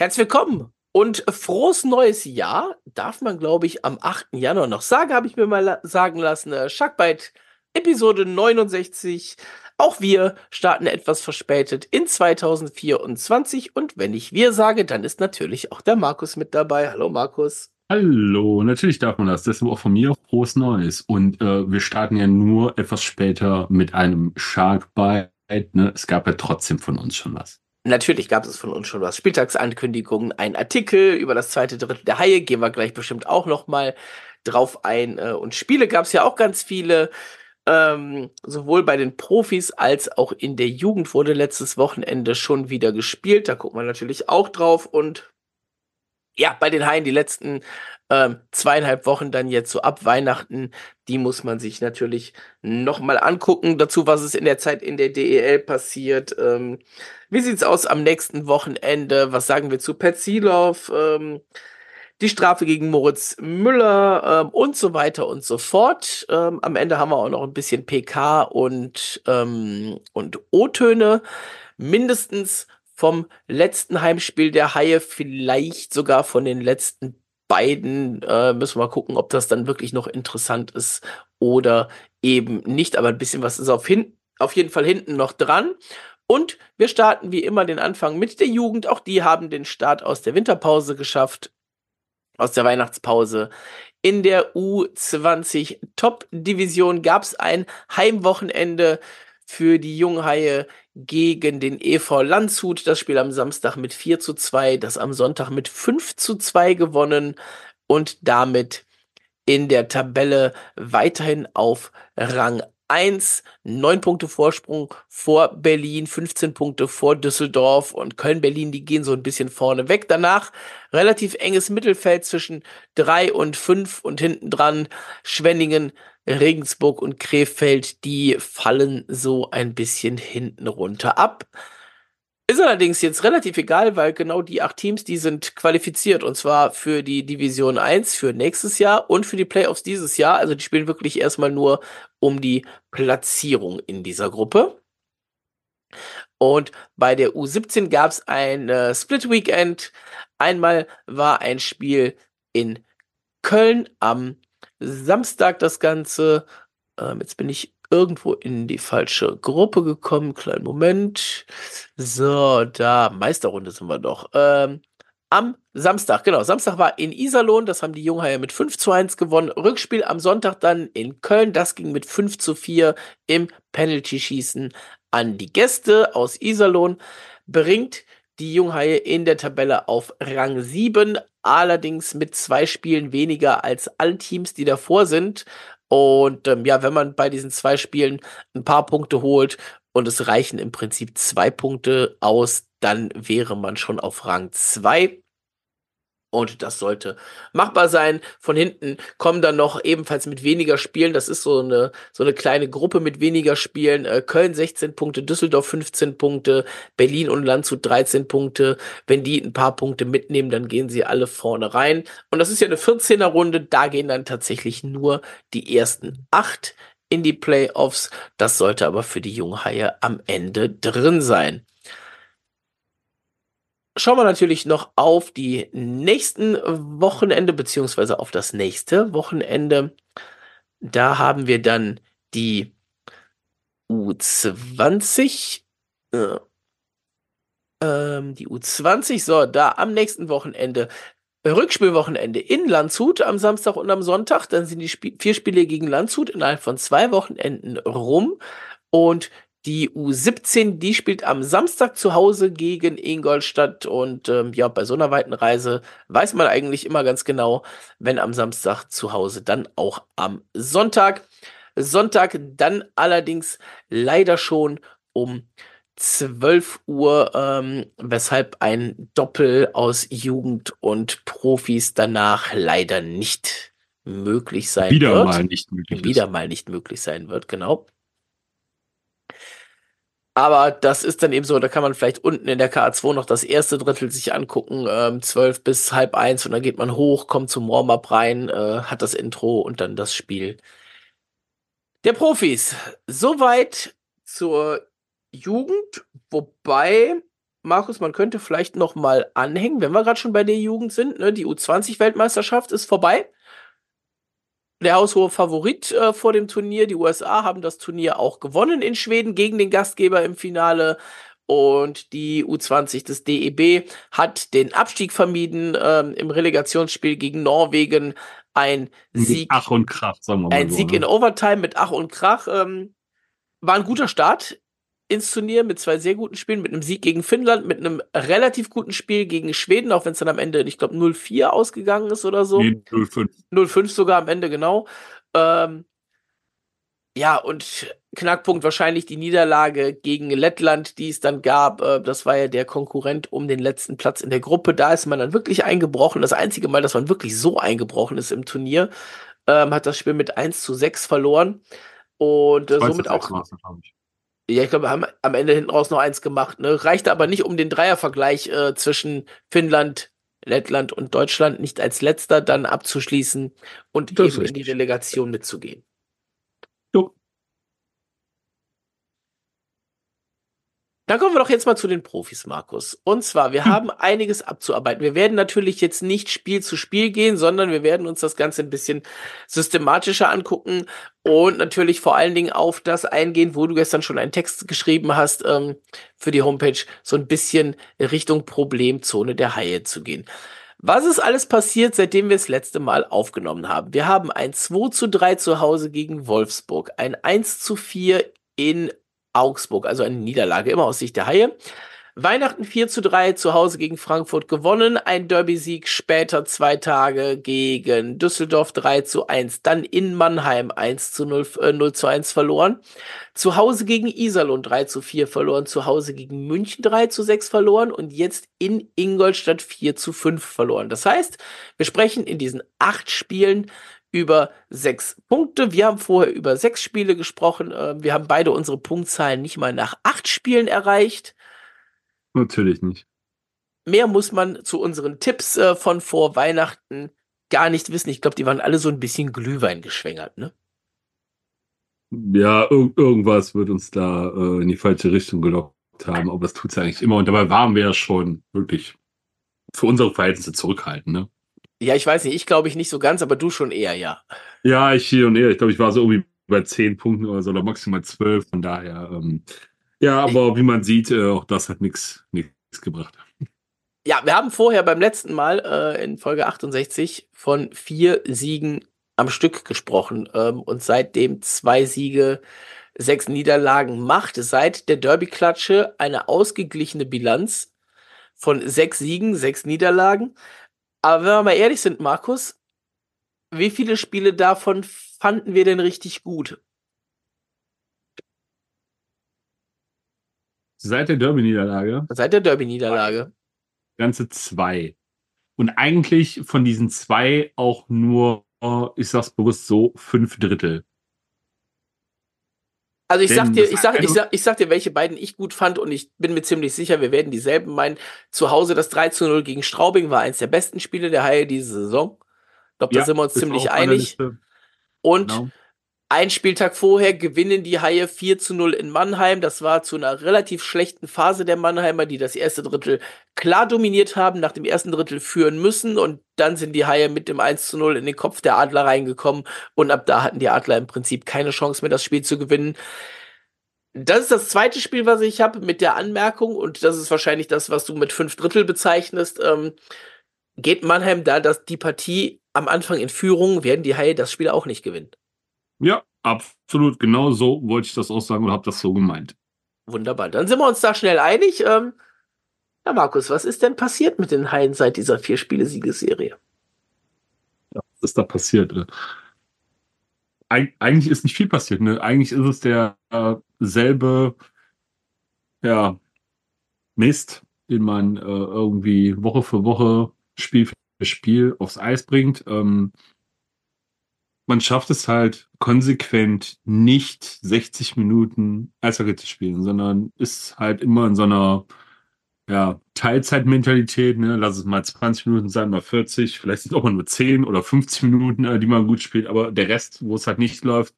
Herzlich willkommen und frohes neues Jahr. Darf man, glaube ich, am 8. Januar noch sagen, habe ich mir mal la sagen lassen. Äh, Sharkbite Episode 69. Auch wir starten etwas verspätet in 2024. Und wenn ich wir sage, dann ist natürlich auch der Markus mit dabei. Hallo Markus. Hallo, natürlich darf man das. Deshalb auch von mir frohes Neues. Und äh, wir starten ja nur etwas später mit einem Sharkbite. Ne? Es gab ja trotzdem von uns schon was. Natürlich gab es von uns schon was. Spieltagsankündigungen, ein Artikel über das zweite Drittel der Haie, gehen wir gleich bestimmt auch noch mal drauf ein. Äh, und Spiele gab es ja auch ganz viele. Ähm, sowohl bei den Profis als auch in der Jugend wurde letztes Wochenende schon wieder gespielt. Da guckt man natürlich auch drauf. Und ja, bei den Haien die letzten ähm, zweieinhalb Wochen dann jetzt so ab Weihnachten, die muss man sich natürlich nochmal angucken. Dazu, was ist in der Zeit in der DEL passiert. Ähm, wie sieht's aus am nächsten Wochenende? Was sagen wir zu Petzilov? Ähm, die Strafe gegen Moritz Müller ähm, und so weiter und so fort. Ähm, am Ende haben wir auch noch ein bisschen PK und, ähm, und O-Töne. Mindestens vom letzten Heimspiel der Haie, vielleicht sogar von den letzten beiden. Äh, müssen wir mal gucken, ob das dann wirklich noch interessant ist oder eben nicht. Aber ein bisschen was ist auf, hin auf jeden Fall hinten noch dran. Und wir starten wie immer den Anfang mit der Jugend. Auch die haben den Start aus der Winterpause geschafft, aus der Weihnachtspause. In der U20 Top Division gab es ein Heimwochenende für die Junghaie gegen den EV Landshut. Das Spiel am Samstag mit 4 zu 2, das am Sonntag mit 5 zu 2 gewonnen und damit in der Tabelle weiterhin auf Rang 1, 9 Punkte Vorsprung vor Berlin, 15 Punkte vor Düsseldorf und Köln-Berlin, die gehen so ein bisschen vorne weg. Danach relativ enges Mittelfeld zwischen 3 und 5 und hinten dran Schwenningen, Regensburg und Krefeld, die fallen so ein bisschen hinten runter ab. Ist allerdings jetzt relativ egal, weil genau die acht Teams, die sind qualifiziert und zwar für die Division 1 für nächstes Jahr und für die Playoffs dieses Jahr. Also die spielen wirklich erstmal nur um die Platzierung in dieser Gruppe. Und bei der U17 gab es ein äh, Split Weekend. Einmal war ein Spiel in Köln am Samstag das Ganze. Ähm, jetzt bin ich irgendwo in die falsche Gruppe gekommen. Kleinen Moment. So, da, Meisterrunde sind wir doch. Ähm, am Samstag, genau, Samstag war in Iserlohn, das haben die Junghaie mit 5 zu 1 gewonnen. Rückspiel am Sonntag dann in Köln, das ging mit 5 zu 4 im Penalty-Schießen an die Gäste aus Iserlohn. Bringt die Junghaie in der Tabelle auf Rang 7, allerdings mit zwei Spielen weniger als alle Teams, die davor sind. Und ähm, ja, wenn man bei diesen zwei Spielen ein paar Punkte holt und es reichen im Prinzip zwei Punkte aus, dann wäre man schon auf Rang 2. Und das sollte machbar sein. Von hinten kommen dann noch ebenfalls mit weniger Spielen. Das ist so eine, so eine kleine Gruppe mit weniger Spielen. Äh, Köln 16 Punkte, Düsseldorf 15 Punkte, Berlin und Landshut 13 Punkte. Wenn die ein paar Punkte mitnehmen, dann gehen sie alle vorne rein. Und das ist ja eine 14er Runde. Da gehen dann tatsächlich nur die ersten acht in die Playoffs. Das sollte aber für die Junghaie am Ende drin sein schauen wir natürlich noch auf die nächsten Wochenende, beziehungsweise auf das nächste Wochenende. Da haben wir dann die U20. Äh, ähm, die U20, so, da am nächsten Wochenende. Rückspielwochenende in Landshut am Samstag und am Sonntag. Dann sind die Sp vier Spiele gegen Landshut innerhalb von zwei Wochenenden rum. Und die U17, die spielt am Samstag zu Hause gegen Ingolstadt und ähm, ja, bei so einer weiten Reise weiß man eigentlich immer ganz genau, wenn am Samstag zu Hause, dann auch am Sonntag. Sonntag dann allerdings leider schon um 12 Uhr, ähm, weshalb ein Doppel aus Jugend und Profis danach leider nicht möglich sein Wieder wird. Wieder mal nicht möglich. Wieder ist. mal nicht möglich sein wird, genau. Aber das ist dann eben so, da kann man vielleicht unten in der KA2 noch das erste Drittel sich angucken, ähm, 12 bis halb eins und dann geht man hoch, kommt zum Warm-up rein, äh, hat das Intro und dann das Spiel der Profis. Soweit zur Jugend, wobei Markus, man könnte vielleicht noch mal anhängen, wenn wir gerade schon bei der Jugend sind. Ne? Die U20-Weltmeisterschaft ist vorbei. Der haushohe Favorit äh, vor dem Turnier. Die USA haben das Turnier auch gewonnen in Schweden gegen den Gastgeber im Finale. Und die U20 des DEB hat den Abstieg vermieden ähm, im Relegationsspiel gegen Norwegen. Ein Sieg. Ach und Krach, sagen wir mal. Ein so, Sieg ne? in Overtime mit Ach und Krach. Ähm, war ein guter Start ins Turnier mit zwei sehr guten Spielen, mit einem Sieg gegen Finnland, mit einem relativ guten Spiel gegen Schweden, auch wenn es dann am Ende, ich glaube, 0-4 ausgegangen ist oder so. Nee, 0-5. 0-5 sogar am Ende, genau. Ähm, ja, und Knackpunkt wahrscheinlich die Niederlage gegen Lettland, die es dann gab. Äh, das war ja der Konkurrent um den letzten Platz in der Gruppe. Da ist man dann wirklich eingebrochen. Das einzige Mal, dass man wirklich so eingebrochen ist im Turnier, ähm, hat das Spiel mit 1 zu 6 verloren. Und äh, somit auch. Ja, ich glaube, wir haben am Ende hinten raus noch eins gemacht. Ne? Reichte aber nicht, um den Dreiervergleich äh, zwischen Finnland, Lettland und Deutschland nicht als letzter dann abzuschließen und das eben in die Delegation mitzugehen. Dann kommen wir doch jetzt mal zu den Profis, Markus. Und zwar, wir hm. haben einiges abzuarbeiten. Wir werden natürlich jetzt nicht Spiel zu Spiel gehen, sondern wir werden uns das Ganze ein bisschen systematischer angucken und natürlich vor allen Dingen auf das eingehen, wo du gestern schon einen Text geschrieben hast ähm, für die Homepage, so ein bisschen Richtung Problemzone der Haie zu gehen. Was ist alles passiert, seitdem wir das letzte Mal aufgenommen haben? Wir haben ein 2 zu 3 zu Hause gegen Wolfsburg, ein 1 zu 4 in Augsburg, also eine Niederlage, immer aus Sicht der Haie. Weihnachten 4 zu 3 zu Hause gegen Frankfurt gewonnen, ein Derby-Sieg später zwei Tage gegen Düsseldorf 3 zu 1, dann in Mannheim 1 zu 0, äh, 0 zu 1 verloren, zu Hause gegen Iserlohn 3 zu 4 verloren, zu Hause gegen München 3 zu 6 verloren. Und jetzt in Ingolstadt 4 zu 5 verloren. Das heißt, wir sprechen in diesen acht Spielen über sechs Punkte. Wir haben vorher über sechs Spiele gesprochen. Ähm, wir haben beide unsere Punktzahlen nicht mal nach acht Spielen erreicht. Natürlich nicht. Mehr muss man zu unseren Tipps äh, von vor Weihnachten gar nicht wissen. Ich glaube, die waren alle so ein bisschen Glühwein geschwängert, ne? Ja, ir irgendwas wird uns da äh, in die falsche Richtung gelockt haben, aber das tut es eigentlich immer. Und dabei waren wir ja schon wirklich für unsere Verhältnisse zurückhaltend, ne? Ja, ich weiß nicht, ich glaube ich nicht so ganz, aber du schon eher, ja. Ja, ich hier und eher. Ich glaube, ich war so irgendwie bei zehn Punkten oder so, oder maximal zwölf. Von daher, ähm, ja, aber wie man sieht, äh, auch das hat nichts gebracht. Ja, wir haben vorher beim letzten Mal äh, in Folge 68 von vier Siegen am Stück gesprochen ähm, und seitdem zwei Siege, sechs Niederlagen macht. Seit der Derby-Klatsche eine ausgeglichene Bilanz von sechs Siegen, sechs Niederlagen. Aber wenn wir mal ehrlich sind, Markus, wie viele Spiele davon fanden wir denn richtig gut? Seit der Derby-Niederlage? Seit der Derby-Niederlage. Ganze zwei. Und eigentlich von diesen zwei auch nur, ich sag's bewusst so, fünf Drittel. Also ich sag dir, ich sag, ich sag, ich sag dir, welche beiden ich gut fand und ich bin mir ziemlich sicher, wir werden dieselben meinen. Zu Hause das 3 zu 0 gegen Straubing war eins der besten Spiele der Haie diese Saison. Ich glaube, da ja, sind wir uns ziemlich einig. Und genau. Ein Spieltag vorher gewinnen die Haie 4 zu 0 in Mannheim. Das war zu einer relativ schlechten Phase der Mannheimer, die das erste Drittel klar dominiert haben, nach dem ersten Drittel führen müssen und dann sind die Haie mit dem 1 zu 0 in den Kopf der Adler reingekommen und ab da hatten die Adler im Prinzip keine Chance mehr, das Spiel zu gewinnen. Das ist das zweite Spiel, was ich habe, mit der Anmerkung, und das ist wahrscheinlich das, was du mit fünf Drittel bezeichnest. Ähm, geht Mannheim da, dass die Partie am Anfang in Führung, werden die Haie das Spiel auch nicht gewinnen. Ja, absolut. Genau so wollte ich das auch sagen und habe das so gemeint. Wunderbar. Dann sind wir uns da schnell einig. Ähm, ja, Markus, was ist denn passiert mit den Haien seit dieser Vier-Spiele-Siegesserie? Ja, was ist da passiert? Eig eigentlich ist nicht viel passiert. Ne? Eigentlich ist es der äh, ja, Mist, den man äh, irgendwie Woche für Woche, Spiel für Spiel aufs Eis bringt. Ähm, man schafft es halt konsequent nicht 60 Minuten Eishockey zu spielen, sondern ist halt immer in so einer ja, Teilzeitmentalität, ne? lass es mal 20 Minuten sein, mal 40, vielleicht sind es auch mal nur 10 oder 50 Minuten, äh, die man gut spielt, aber der Rest, wo es halt nicht läuft,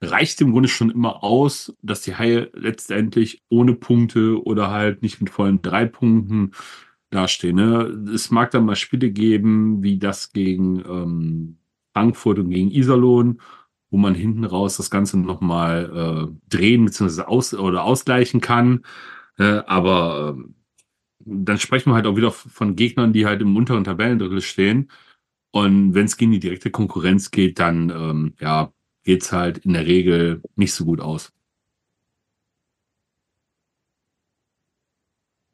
reicht im Grunde schon immer aus, dass die Haie letztendlich ohne Punkte oder halt nicht mit vollen drei Punkten dastehen. Ne? Es mag dann mal Spiele geben, wie das gegen ähm, Frankfurt und gegen Iserlohn, wo man hinten raus das Ganze nochmal äh, drehen bzw. Aus oder ausgleichen kann. Äh, aber äh, dann sprechen wir halt auch wieder von Gegnern, die halt im unteren Tabellendrittel stehen. Und wenn es gegen die direkte Konkurrenz geht, dann ähm, ja, geht es halt in der Regel nicht so gut aus.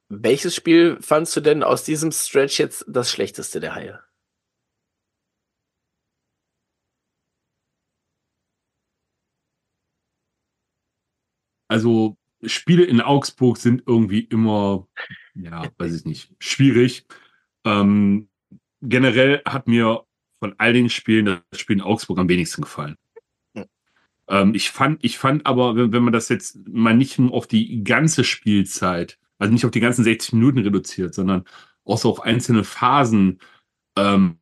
Welches Spiel fandst du denn aus diesem Stretch jetzt das schlechteste der Haie? Also Spiele in Augsburg sind irgendwie immer, ja, weiß ich nicht, schwierig. Ähm, generell hat mir von all den Spielen das Spiel in Augsburg am wenigsten gefallen. Ähm, ich fand, ich fand aber, wenn, wenn man das jetzt mal nicht nur auf die ganze Spielzeit also nicht auf die ganzen 60 Minuten reduziert, sondern auch so auf einzelne Phasen, ähm,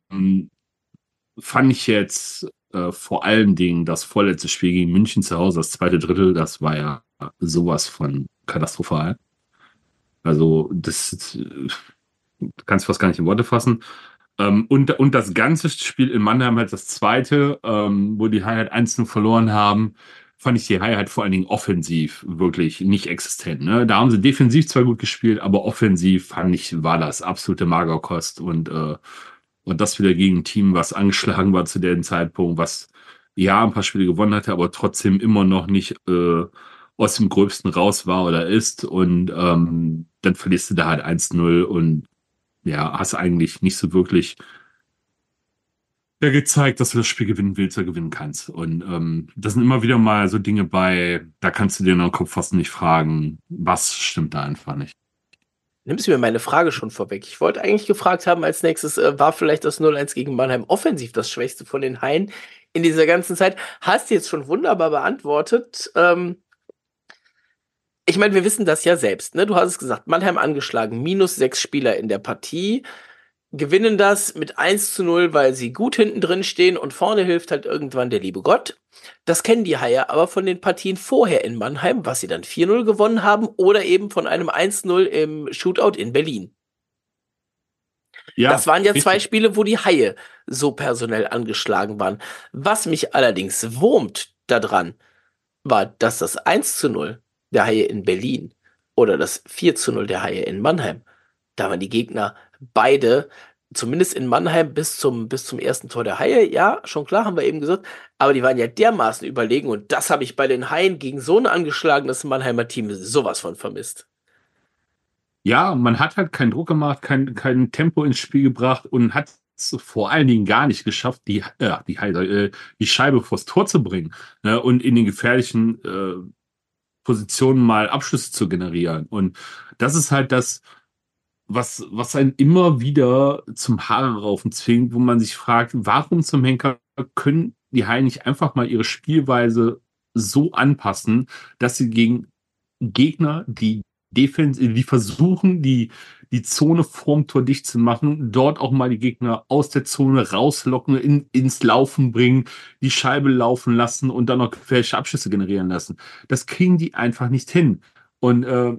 fand ich jetzt äh, vor allen Dingen das vorletzte Spiel gegen München zu Hause, das zweite Drittel, das war ja sowas von katastrophal. Also, das äh, kannst du fast gar nicht in Worte fassen. Ähm, und, und das ganze Spiel in Mannheim halt das zweite, ähm, wo die Highlight einzeln verloren haben, fand ich die halt vor allen Dingen offensiv wirklich nicht existent. Ne? Da haben sie defensiv zwar gut gespielt, aber offensiv fand ich, war das absolute Magerkost und, äh, und das wieder gegen ein Team, was angeschlagen war zu dem Zeitpunkt, was ja ein paar Spiele gewonnen hatte, aber trotzdem immer noch nicht äh, aus dem Gröbsten raus war oder ist. Und ähm, dann verlierst du da halt 1-0 und ja, hast eigentlich nicht so wirklich ja gezeigt, dass du das Spiel gewinnen willst oder gewinnen kannst. Und ähm, das sind immer wieder mal so Dinge bei, da kannst du dir in den Kopf fast nicht fragen, was stimmt da einfach nicht. Nimmst du mir meine Frage schon vorweg? Ich wollte eigentlich gefragt haben, als nächstes, äh, war vielleicht das 0-1 gegen Mannheim offensiv das Schwächste von den Haien in dieser ganzen Zeit? Hast du jetzt schon wunderbar beantwortet. Ähm, ich meine, wir wissen das ja selbst. Ne? Du hast es gesagt, Mannheim angeschlagen, minus sechs Spieler in der Partie gewinnen das mit 1 zu 0, weil sie gut hinten drin stehen und vorne hilft halt irgendwann der liebe Gott. Das kennen die Haie aber von den Partien vorher in Mannheim, was sie dann 4-0 gewonnen haben oder eben von einem 1-0 im Shootout in Berlin. Ja, das waren ja zwei Spiele, wo die Haie so personell angeschlagen waren. Was mich allerdings wurmt daran, war, dass das 1 zu 0 der Haie in Berlin oder das 4 zu 0 der Haie in Mannheim, da waren die Gegner beide, zumindest in Mannheim bis zum, bis zum ersten Tor der Haie, ja, schon klar, haben wir eben gesagt, aber die waren ja dermaßen überlegen und das habe ich bei den Haien gegen so ein angeschlagenes Mannheimer Team sowas von vermisst. Ja, man hat halt keinen Druck gemacht, kein, kein Tempo ins Spiel gebracht und hat es vor allen Dingen gar nicht geschafft, die, äh, die, äh, die Scheibe vors Tor zu bringen ne, und in den gefährlichen äh, Positionen mal Abschlüsse zu generieren. Und das ist halt das, was, was einen immer wieder zum Haare raufen zwingt, wo man sich fragt, warum zum Henker können die Haie nicht einfach mal ihre Spielweise so anpassen, dass sie gegen Gegner, die Defense, die versuchen, die, die Zone vorm Tor dicht zu machen, dort auch mal die Gegner aus der Zone rauslocken, in, ins Laufen bringen, die Scheibe laufen lassen und dann noch gefährliche Abschüsse generieren lassen. Das kriegen die einfach nicht hin. Und äh,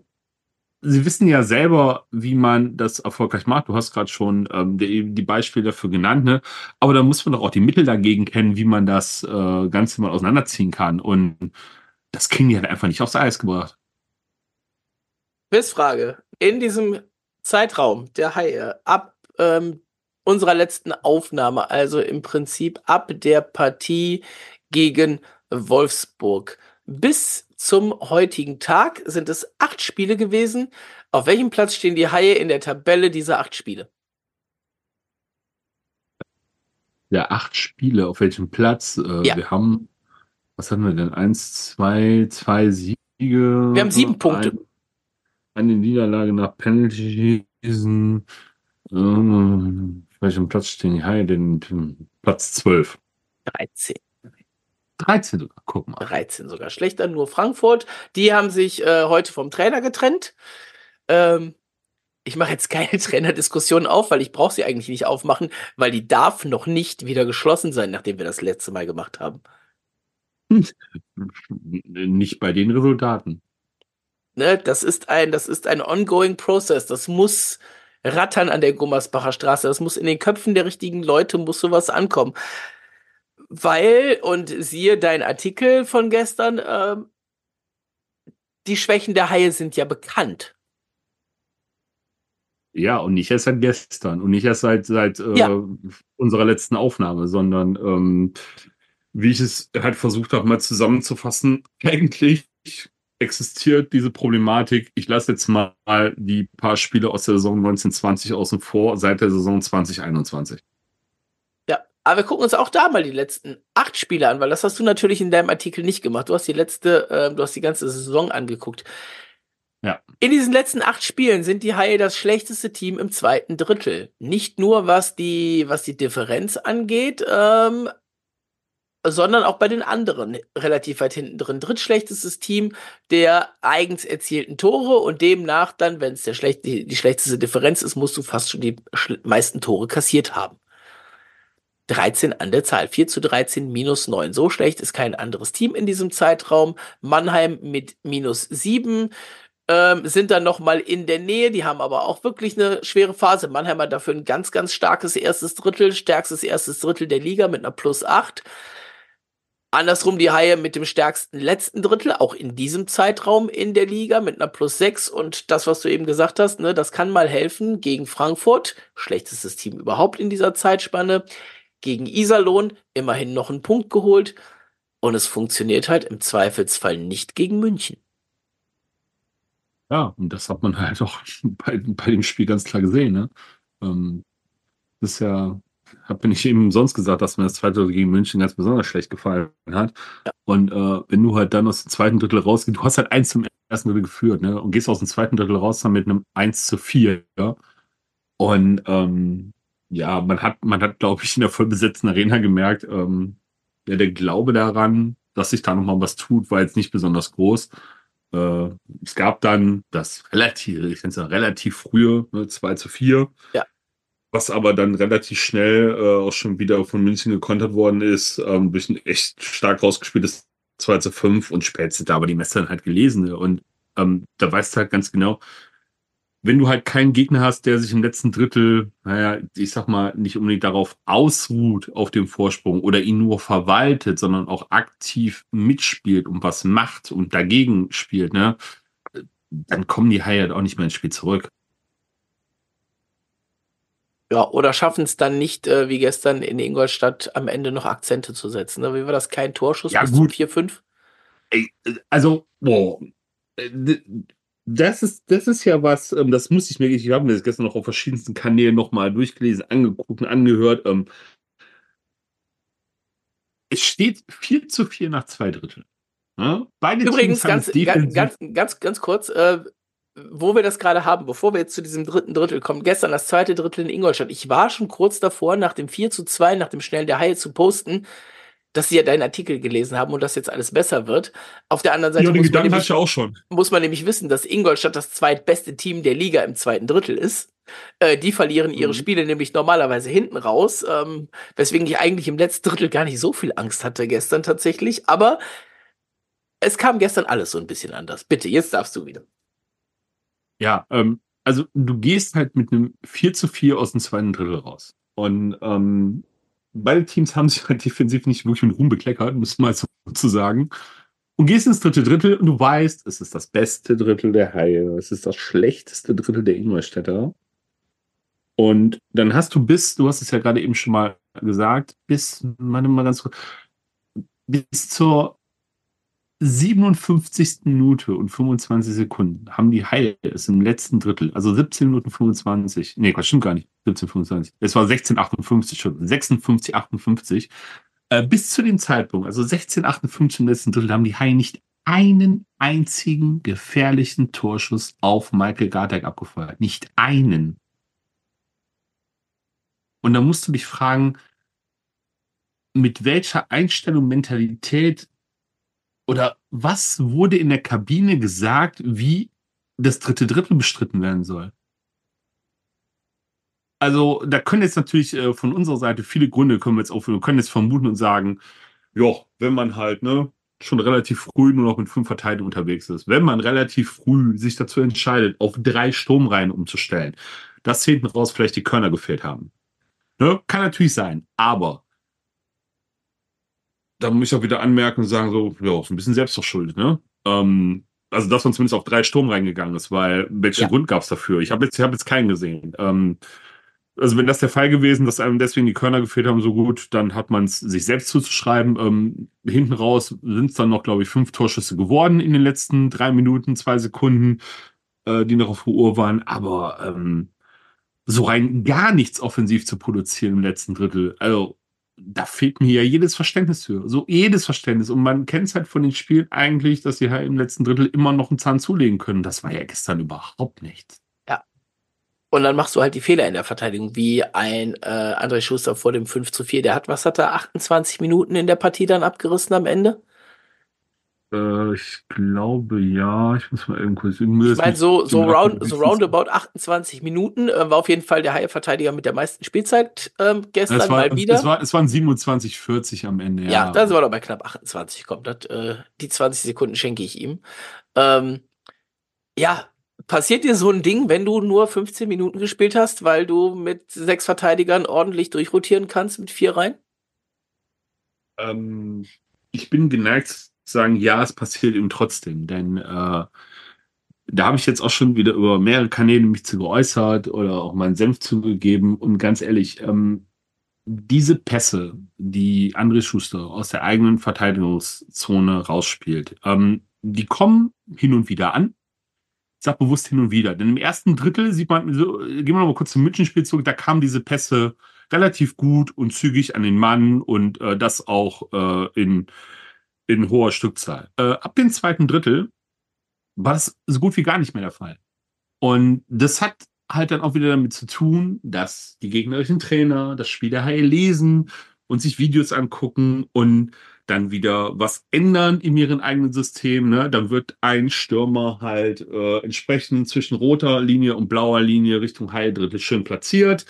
Sie wissen ja selber, wie man das erfolgreich macht. Du hast gerade schon ähm, die, die, Beispiele dafür genannt, ne? Aber da muss man doch auch die Mittel dagegen kennen, wie man das äh, Ganze mal auseinanderziehen kann. Und das kriegen die halt einfach nicht aufs Eis gebracht. Quizfrage. In diesem Zeitraum der Haie ab ähm, unserer letzten Aufnahme, also im Prinzip ab der Partie gegen Wolfsburg, bis zum heutigen Tag sind es acht Spiele gewesen. Auf welchem Platz stehen die Haie in der Tabelle dieser acht Spiele? Ja, acht Spiele. Auf welchem Platz? Äh, ja. Wir haben, was haben wir denn? Eins, zwei, zwei Siege. Wir haben sieben Punkte. Ein, eine Niederlage nach Penalties. Äh, auf welchem Platz stehen die Haie denn? Platz zwölf. 13. 13 sogar, guck mal. 13 sogar. Schlechter nur Frankfurt. Die haben sich äh, heute vom Trainer getrennt. Ähm, ich mache jetzt keine Trainerdiskussion auf, weil ich brauche sie eigentlich nicht aufmachen, weil die darf noch nicht wieder geschlossen sein, nachdem wir das letzte Mal gemacht haben. Nicht bei den Resultaten. Ne, das ist ein, das ist ein ongoing process. Das muss rattern an der Gummersbacher Straße. Das muss in den Köpfen der richtigen Leute, muss sowas ankommen. Weil, und siehe dein Artikel von gestern, äh, die Schwächen der Haie sind ja bekannt. Ja, und nicht erst seit gestern und nicht erst seit, seit äh, ja. unserer letzten Aufnahme, sondern ähm, wie ich es halt versucht habe, mal zusammenzufassen, eigentlich existiert diese Problematik. Ich lasse jetzt mal die paar Spiele aus der Saison 1920 außen vor, seit der Saison 2021. Ja, aber wir gucken uns auch da mal die letzten acht Spiele an, weil das hast du natürlich in deinem Artikel nicht gemacht. Du hast die letzte, äh, du hast die ganze Saison angeguckt. Ja. In diesen letzten acht Spielen sind die Haie das schlechteste Team im zweiten Drittel. Nicht nur was die, was die Differenz angeht, ähm, sondern auch bei den anderen relativ weit hinten drin. Drittschlechtestes Team der eigens erzielten Tore und demnach dann, wenn es schlecht, die, die schlechteste Differenz ist, musst du fast schon die meisten Tore kassiert haben. 13 an der Zahl. 4 zu 13 minus 9. So schlecht ist kein anderes Team in diesem Zeitraum. Mannheim mit minus 7 ähm, sind dann noch mal in der Nähe. Die haben aber auch wirklich eine schwere Phase. Mannheim hat dafür ein ganz, ganz starkes erstes Drittel, stärkstes erstes Drittel der Liga mit einer plus 8. Andersrum die Haie mit dem stärksten letzten Drittel, auch in diesem Zeitraum in der Liga mit einer plus 6 und das, was du eben gesagt hast, ne, das kann mal helfen gegen Frankfurt, schlechtestes Team überhaupt in dieser Zeitspanne, gegen Iserlohn immerhin noch einen Punkt geholt und es funktioniert halt im Zweifelsfall nicht gegen München. Ja, und das hat man halt auch bei, bei dem Spiel ganz klar gesehen, ne? Ähm, das ist ja habe ich eben sonst gesagt, dass mir das zweite Drittel gegen München ganz besonders schlecht gefallen hat. Ja. Und äh, wenn du halt dann aus dem zweiten Drittel rausgehst, du hast halt eins zum ersten Drittel geführt, ne? Und gehst aus dem zweiten Drittel raus dann mit einem 1 zu 4, ja. Und ähm, ja, man hat, man hat, glaube ich, in der vollbesetzten Arena gemerkt, ähm, ja, der Glaube daran, dass sich da nochmal was tut, war jetzt nicht besonders groß. Äh, es gab dann das relativ, ich nenne es ja relativ frühe, ne, 2 zu 4. Ja was aber dann relativ schnell äh, auch schon wieder von München gekontert worden ist, ähm, durch ein echt stark rausgespieltes 2 zu 5 und spät sind da aber die Messer dann halt gelesen. Und ähm, da weißt du halt ganz genau, wenn du halt keinen Gegner hast, der sich im letzten Drittel, naja, ich sag mal, nicht unbedingt darauf ausruht auf dem Vorsprung oder ihn nur verwaltet, sondern auch aktiv mitspielt und was macht und dagegen spielt, ne, dann kommen die Haie halt auch nicht mehr ins Spiel zurück. Ja, oder schaffen es dann nicht, äh, wie gestern in Ingolstadt, am Ende noch Akzente zu setzen. Ne? Wie war das? Kein Torschuss ja, bis gut. zu 4-5? Also, boah. Äh, das ist, das ist ja was, ähm, das muss ich mir, ich habe mir das gestern noch auf verschiedensten Kanälen nochmal durchgelesen, angeguckt angehört. Ähm, es steht 4 zu 4 nach zwei Drittel. Ja? Beide Übrigens, ganz, ganz, ganz, ganz, ganz kurz, äh, wo wir das gerade haben, bevor wir jetzt zu diesem dritten Drittel kommen, gestern das zweite Drittel in Ingolstadt. Ich war schon kurz davor, nach dem 4 zu 2, nach dem Schnellen der Haie zu posten, dass sie ja deinen Artikel gelesen haben und dass jetzt alles besser wird. Auf der anderen Seite ja, muss, man nämlich, muss man nämlich wissen, dass Ingolstadt das zweitbeste Team der Liga im zweiten Drittel ist. Äh, die verlieren ihre mhm. Spiele nämlich normalerweise hinten raus, ähm, weswegen ich eigentlich im letzten Drittel gar nicht so viel Angst hatte gestern tatsächlich. Aber es kam gestern alles so ein bisschen anders. Bitte, jetzt darfst du wieder. Ja, ähm, also du gehst halt mit einem 4 zu 4 aus dem zweiten Drittel raus. Und ähm, beide Teams haben sich halt defensiv nicht wirklich mit Ruhm bekleckert, muss man so zu sagen. Und gehst ins dritte Drittel und du weißt, es ist das beste Drittel der Haie, es ist das schlechteste Drittel der Ingolstädter. Und dann hast du bis, du hast es ja gerade eben schon mal gesagt, bis, meine mal ganz kurz, bis zur 57. Minute und 25 Sekunden haben die Haie es im letzten Drittel, also 17 Minuten 25, nee, Quatsch, stimmt gar nicht, 17, 25, es war 16, 58 schon, 56, 58, äh, bis zu dem Zeitpunkt, also 16, 58 im letzten Drittel, haben die Haie nicht einen einzigen gefährlichen Torschuss auf Michael Gartek abgefeuert. Nicht einen. Und da musst du dich fragen, mit welcher Einstellung, Mentalität oder was wurde in der Kabine gesagt, wie das dritte Drittel bestritten werden soll? Also, da können jetzt natürlich äh, von unserer Seite viele Gründe, können wir jetzt auch, wir können jetzt vermuten und sagen, ja, wenn man halt, ne, schon relativ früh nur noch mit fünf Verteidigern unterwegs ist, wenn man relativ früh sich dazu entscheidet, auf drei Sturmreihen umzustellen, dass hinten raus vielleicht die Körner gefehlt haben. Ne? Kann natürlich sein, aber da muss ich auch wieder anmerken und sagen, so, ja, ist ein bisschen selbstverschuldet, ne? Ähm, also, dass man zumindest auf drei Sturm reingegangen ist, weil welchen ja. Grund gab es dafür? Ich habe jetzt, hab jetzt keinen gesehen. Ähm, also wenn das der Fall gewesen, dass einem deswegen die Körner gefehlt haben, so gut, dann hat man es sich selbst zuzuschreiben. Ähm, hinten raus sind es dann noch, glaube ich, fünf Torschüsse geworden in den letzten drei Minuten, zwei Sekunden, äh, die noch auf der Uhr waren. Aber ähm, so rein gar nichts offensiv zu produzieren im letzten Drittel. Also da fehlt mir ja jedes Verständnis für. So jedes Verständnis. Und man kennt es halt von den Spielen eigentlich, dass sie halt im letzten Drittel immer noch einen Zahn zulegen können. Das war ja gestern überhaupt nicht. Ja. Und dann machst du halt die Fehler in der Verteidigung, wie ein äh, André Schuster vor dem 5 zu 4. Der hat, was hat er, 28 Minuten in der Partie dann abgerissen am Ende? Äh, ich glaube ja. Ich muss mal eben kurz. Ich meine, so, so, round, so roundabout 28 Minuten äh, war auf jeden Fall der Haie-Verteidiger mit der meisten Spielzeit ähm, gestern es war, mal wieder. Es, war, es waren 27, 40 am Ende. Ja, ja da sind wir doch bei knapp 28. Kommt, das, äh, die 20 Sekunden schenke ich ihm. Ähm, ja, passiert dir so ein Ding, wenn du nur 15 Minuten gespielt hast, weil du mit sechs Verteidigern ordentlich durchrotieren kannst mit vier Reihen? Ähm, ich bin geneigt sagen, ja, es passiert ihm trotzdem. Denn äh, da habe ich jetzt auch schon wieder über mehrere Kanäle mich zu geäußert oder auch meinen Senf zugegeben. Und ganz ehrlich, ähm, diese Pässe, die André Schuster aus der eigenen Verteidigungszone rausspielt, ähm, die kommen hin und wieder an. Ich sage bewusst hin und wieder. Denn im ersten Drittel sieht man, so, gehen wir noch mal kurz zum Münchenspiel zurück, da kamen diese Pässe relativ gut und zügig an den Mann und äh, das auch äh, in in hoher Stückzahl. Äh, ab dem zweiten Drittel war das so gut wie gar nicht mehr der Fall. Und das hat halt dann auch wieder damit zu tun, dass die gegnerischen Trainer das Spiel der Haie lesen und sich Videos angucken und dann wieder was ändern in ihrem eigenen System. Ne? Dann wird ein Stürmer halt äh, entsprechend zwischen roter Linie und blauer Linie Richtung Heildrittel schön platziert.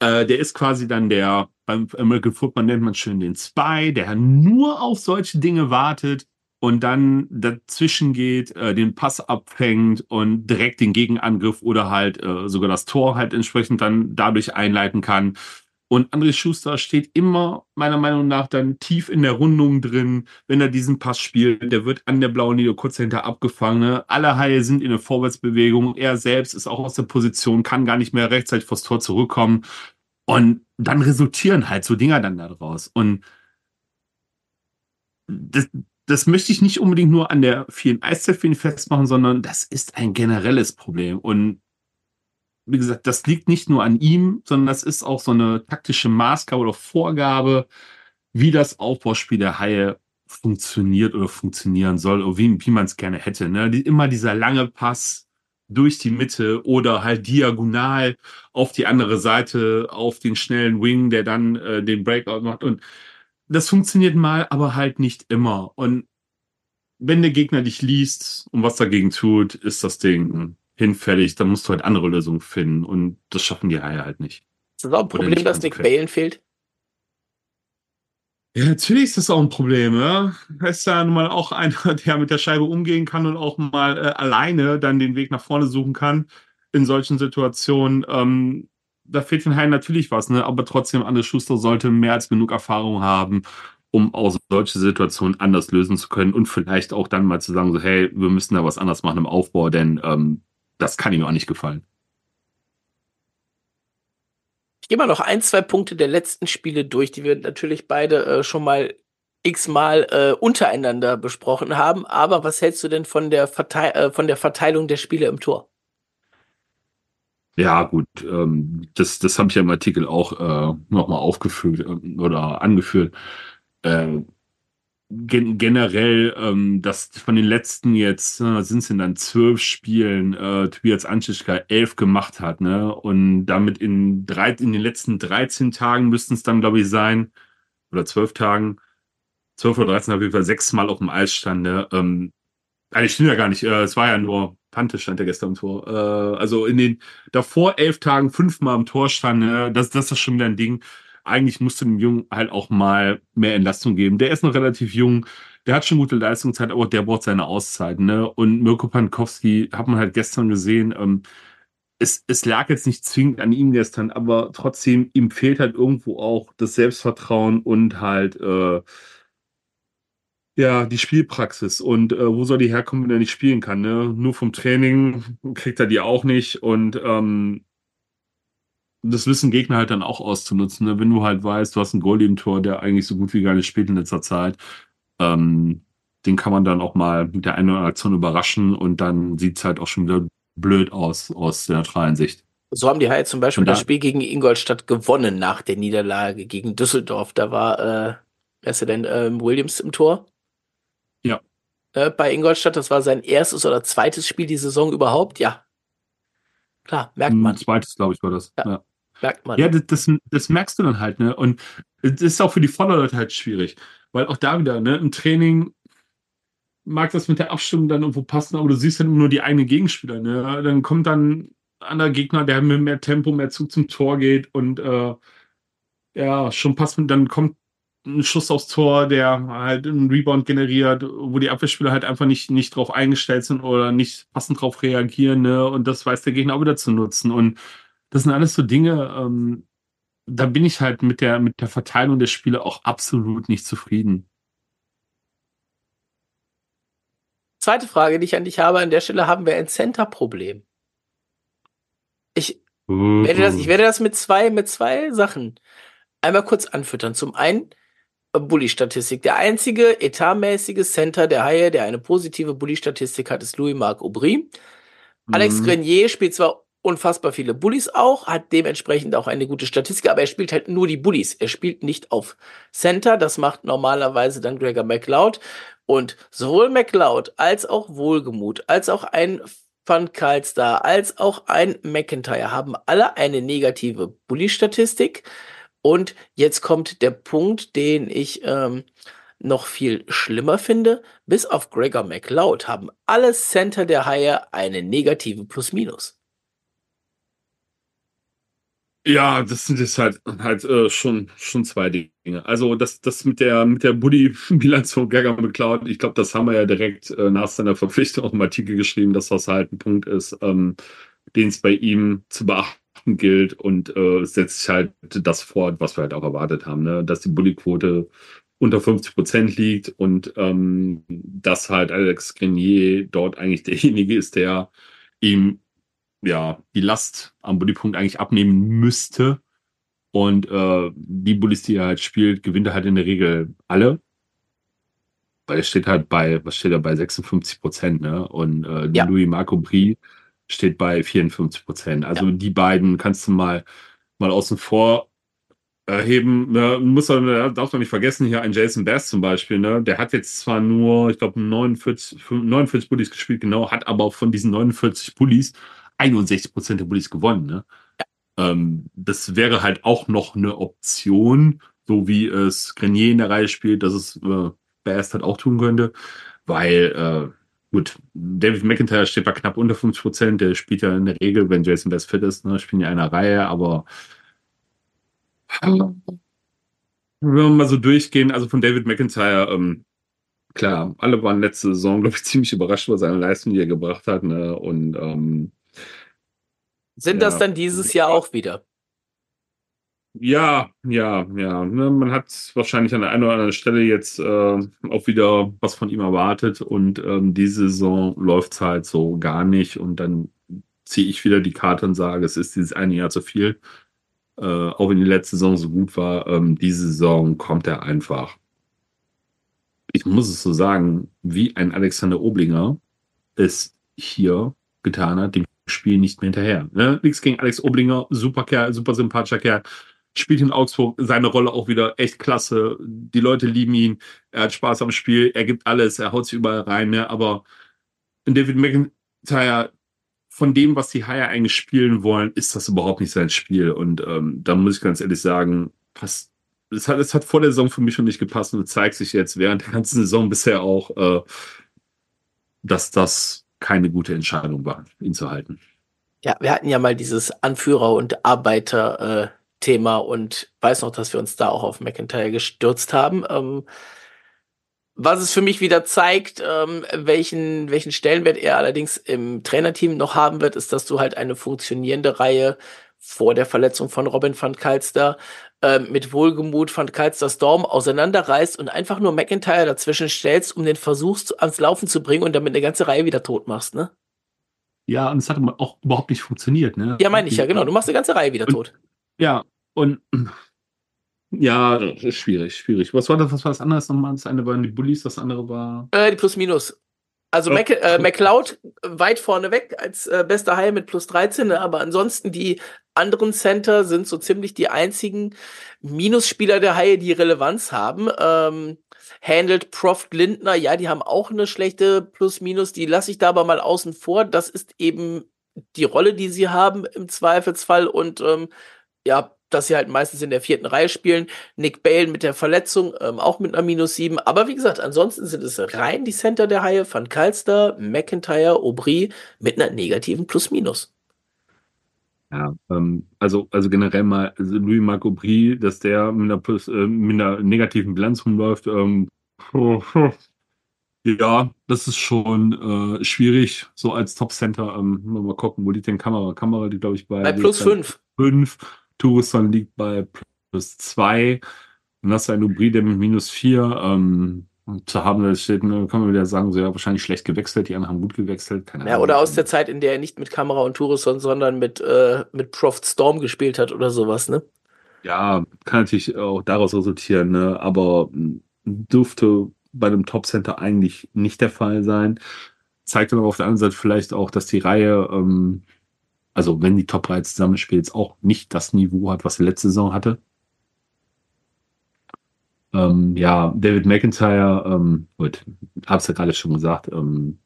Äh, der ist quasi dann der, beim American Football nennt man schön den Spy, der nur auf solche Dinge wartet und dann dazwischen geht, äh, den Pass abfängt und direkt den Gegenangriff oder halt äh, sogar das Tor halt entsprechend dann dadurch einleiten kann. Und André Schuster steht immer, meiner Meinung nach, dann tief in der Rundung drin, wenn er diesen Pass spielt. Der wird an der blauen Linie kurz dahinter abgefangen. Ne? Alle Haie sind in der Vorwärtsbewegung. Er selbst ist auch aus der Position, kann gar nicht mehr rechtzeitig vors Tor zurückkommen. Und dann resultieren halt so Dinger dann daraus. Und das, das möchte ich nicht unbedingt nur an der vielen Eiszeitfilme festmachen, sondern das ist ein generelles Problem. Und wie gesagt, das liegt nicht nur an ihm, sondern das ist auch so eine taktische Maßgabe oder Vorgabe, wie das Aufbauspiel der Haie funktioniert oder funktionieren soll oder wie, wie man es gerne hätte. Ne? Die, immer dieser lange Pass durch die Mitte oder halt diagonal auf die andere Seite, auf den schnellen Wing, der dann äh, den Breakout macht. Und das funktioniert mal, aber halt nicht immer. Und wenn der Gegner dich liest und was dagegen tut, ist das Ding hinfällig, dann musst du halt andere Lösungen finden und das schaffen die Haie halt nicht. Ist das auch ein Problem, dass Nick Balen fehlt? Ja, natürlich ist das auch ein Problem, ja. Er ist ja nun mal auch einer, der mit der Scheibe umgehen kann und auch mal äh, alleine dann den Weg nach vorne suchen kann in solchen Situationen. Ähm, da fehlt den Haien natürlich was, ne? Aber trotzdem, Anders Schuster sollte mehr als genug Erfahrung haben, um auch solche Situationen anders lösen zu können und vielleicht auch dann mal zu sagen, so, hey, wir müssen da was anders machen im Aufbau, denn ähm, das kann ihm auch nicht gefallen. Ich gehe mal noch ein, zwei Punkte der letzten Spiele durch, die wir natürlich beide äh, schon mal x-mal äh, untereinander besprochen haben. Aber was hältst du denn von der, Verteil äh, von der Verteilung der Spiele im Tor? Ja, gut, ähm, das, das habe ich ja im Artikel auch äh, nochmal aufgeführt äh, oder angeführt. Äh, gen generell, ähm, dass von den letzten jetzt, äh, sind es denn dann zwölf Spielen, äh, Tobias Anschischka elf gemacht hat, ne? Und damit in drei, in den letzten 13 Tagen müssten es dann, glaube ich, sein, oder zwölf Tagen, zwölf oder 13 auf jeden Fall sechsmal auf dem Eis stand, ne? Ähm, eigentlich stimmt ja gar nicht, äh, es war ja nur Pante stand ja gestern im Tor. Äh, also in den davor elf Tagen fünfmal im Tor stand, ne? das, das ist schon wieder ein Ding eigentlich musst du dem Jungen halt auch mal mehr Entlastung geben. Der ist noch relativ jung. der hat schon gute Leistungszeit, aber der braucht seine Auszeit, ne? Und Mirko Pankowski hat man halt gestern gesehen, ähm, es, es lag jetzt nicht zwingend an ihm gestern, aber trotzdem, ihm fehlt halt irgendwo auch das Selbstvertrauen und halt äh, ja, die Spielpraxis. Und äh, wo soll die herkommen, wenn er nicht spielen kann? Ne? Nur vom Training kriegt er die auch nicht. Und ähm, das wissen Gegner halt dann auch auszunutzen. Ne? Wenn du halt weißt, du hast einen Goalie im Tor, der eigentlich so gut wie gar nicht spielt in letzter Zeit, ähm, den kann man dann auch mal mit der einen oder anderen Aktion überraschen und dann sieht's halt auch schon wieder blöd aus, aus der neutralen Sicht. So haben die Haie zum Beispiel das Spiel gegen Ingolstadt gewonnen nach der Niederlage gegen Düsseldorf. Da war, äh, wer ist er denn, ähm, Williams im Tor? Ja. Äh, bei Ingolstadt, das war sein erstes oder zweites Spiel die Saison überhaupt, ja. Klar, merkt man. Ein zweites, glaube ich, war das. Ja. ja. Merkt man. Ja, das, das, das, merkst du dann halt, ne? Und das ist auch für die Vorderleute halt schwierig. Weil auch da wieder, ne, im Training mag das mit der Abstimmung dann irgendwo passen, aber du siehst dann nur die eigenen Gegenspieler. Ne? Dann kommt dann ein anderer Gegner, der mit mehr Tempo, mehr Zug zum Tor geht und äh, ja, schon passt mit, dann kommt ein Schuss aufs Tor, der halt einen Rebound generiert, wo die Abwehrspieler halt einfach nicht, nicht drauf eingestellt sind oder nicht passend drauf reagieren, ne? Und das weiß der Gegner auch wieder zu nutzen. Und das sind alles so Dinge, ähm, da bin ich halt mit der, mit der Verteilung der Spiele auch absolut nicht zufrieden. Zweite Frage, die ich an dich habe, an der Stelle haben wir ein Center-Problem. Ich, mhm. werde das, ich werde das mit zwei, mit zwei Sachen einmal kurz anfüttern. Zum einen äh, Bully-Statistik. Der einzige etatmäßige Center der Haie, der eine positive Bully-Statistik hat, ist Louis-Marc Aubry. Mhm. Alex Grenier spielt zwar unfassbar viele Bullies auch, hat dementsprechend auch eine gute Statistik, aber er spielt halt nur die Bullies. Er spielt nicht auf Center, das macht normalerweise dann Gregor McLeod. Und sowohl McLeod als auch Wohlgemut, als auch ein Van Karlstar, als auch ein McIntyre haben alle eine negative Bully-Statistik. Und jetzt kommt der Punkt, den ich ähm, noch viel schlimmer finde. Bis auf Gregor McLeod haben alle Center der Haie eine negative Plus-Minus. Ja, das sind jetzt halt, halt äh, schon, schon zwei Dinge. Also das, das mit der, mit der Buddy-Bilanz von Gagger McCloud, ich glaube, das haben wir ja direkt äh, nach seiner Verpflichtung auch im Artikel geschrieben, dass das halt ein Punkt ist, ähm, den es bei ihm zu beachten gilt und äh, setzt sich halt das fort, was wir halt auch erwartet haben, ne? dass die Bully-Quote unter 50 Prozent liegt und ähm, dass halt Alex Grenier dort eigentlich derjenige ist, der ihm ja, die Last am Bullypunkt eigentlich abnehmen müsste. Und äh, die Bullies, die er halt spielt, gewinnt er halt in der Regel alle. Weil er steht halt bei, was steht er bei 56 Prozent, ne? Und äh, ja. Louis Marco Brie steht bei 54 Prozent. Also ja. die beiden kannst du mal, mal außen vor erheben. Ne? Muss man, darf man nicht vergessen, hier ein Jason Bass zum Beispiel, ne? Der hat jetzt zwar nur, ich glaube, 49, 49 Bullies gespielt, genau, hat aber von diesen 49 Bullies 61 Prozent der Bullies gewonnen. Ne? Ja. Ähm, das wäre halt auch noch eine Option, so wie es Grenier in der Reihe spielt, dass es äh, Bast halt auch tun könnte, weil äh, gut, David McIntyre steht bei knapp unter 50 Prozent, der spielt ja in der Regel, wenn Jason Bass fit ist, ne, spielen ja in einer Reihe, aber wenn wir mal so durchgehen, also von David McIntyre, ähm, klar, alle waren letzte Saison, glaube ich, ziemlich überrascht über seine Leistung, die er gebracht hat, ne? Und ähm, sind ja. das dann dieses Jahr auch wieder? Ja, ja, ja. Ne, man hat wahrscheinlich an der einen oder anderen Stelle jetzt äh, auch wieder was von ihm erwartet und ähm, diese Saison läuft es halt so gar nicht und dann ziehe ich wieder die Karte und sage, es ist dieses eine Jahr zu viel. Äh, auch wenn die letzte Saison so gut war, ähm, diese Saison kommt er einfach. Ich muss es so sagen, wie ein Alexander Oblinger es hier getan hat, dem Spiel nicht mehr hinterher. Ne? Nichts gegen Alex Oblinger, super Kerl, super sympathischer Kerl. Spielt in Augsburg seine Rolle auch wieder echt klasse. Die Leute lieben ihn. Er hat Spaß am Spiel. Er gibt alles. Er haut sich überall rein. Ne? Aber David McIntyre, von dem, was die Haie eigentlich spielen wollen, ist das überhaupt nicht sein Spiel. Und ähm, da muss ich ganz ehrlich sagen, passt. Es hat, es hat vor der Saison für mich schon nicht gepasst und zeigt sich jetzt während der ganzen Saison bisher auch, äh, dass das keine gute Entscheidung war, ihn zu halten. Ja, wir hatten ja mal dieses Anführer- und Arbeiter-Thema und weiß noch, dass wir uns da auch auf McIntyre gestürzt haben. Ähm, Was es für mich wieder zeigt, ähm, welchen, welchen Stellenwert er allerdings im Trainerteam noch haben wird, ist, dass du halt eine funktionierende Reihe vor der Verletzung von Robin van Kalster äh, mit Wohlgemut van Kalster Storm auseinanderreißt und einfach nur McIntyre dazwischen stellst, um den Versuch ans Laufen zu bringen und damit eine ganze Reihe wieder tot machst, ne? Ja, und es hat auch überhaupt nicht funktioniert, ne? Ja, meine ich ja, genau. Du machst eine ganze Reihe wieder und, tot. Ja, und ja, schwierig, schwierig. Was war das, was war das andere nochmal? Das eine waren die Bullies, das andere war. Äh, die Plus-Minus. Also. Mac, äh, McLeod weit vorne weg als äh, bester High mit plus 13, ne? aber ansonsten die anderen Center sind so ziemlich die einzigen Minusspieler der Haie, die Relevanz haben. Ähm, handelt Prof Lindner, ja, die haben auch eine schlechte Plus-Minus, die lasse ich da aber mal außen vor. Das ist eben die Rolle, die sie haben im Zweifelsfall und ähm, ja, dass sie halt meistens in der vierten Reihe spielen. Nick Bale mit der Verletzung, ähm, auch mit einer Minus 7. Aber wie gesagt, ansonsten sind es rein die Center der Haie, Van Kalster, McIntyre, Aubry mit einer negativen Plus-Minus. Ja, ähm, also, also generell mal also Louis Marc Aubry, dass der mit einer, Plus, äh, mit einer negativen Bilanz rumläuft, ähm, ja, das ist schon äh, schwierig, so als Top-Center. Ähm, mal gucken, wo liegt denn Kamera? Kamera, die glaube ich bei. Bei plus 5. 5. Tucson liegt bei plus 2. Dann hast du einen Ubri, der mit minus 4 ähm, zu haben, da steht, ne, kann man wieder sagen, so ja, wahrscheinlich schlecht gewechselt, die anderen haben gut gewechselt. Keine ja, oder aus der Zeit, in der er nicht mit Kamera und Tucson, sondern mit, äh, mit Prof Storm gespielt hat oder sowas, ne? Ja, kann natürlich auch daraus resultieren, ne? aber hm, dürfte bei einem Top Center eigentlich nicht der Fall sein. Zeigt dann aber auf der anderen Seite vielleicht auch, dass die Reihe ähm, also wenn die Top 3 zusammenspielt, auch nicht das Niveau hat, was sie letzte Saison hatte. Ähm, ja, David McIntyre, ähm, gut, hab's ja gerade schon gesagt, ähm,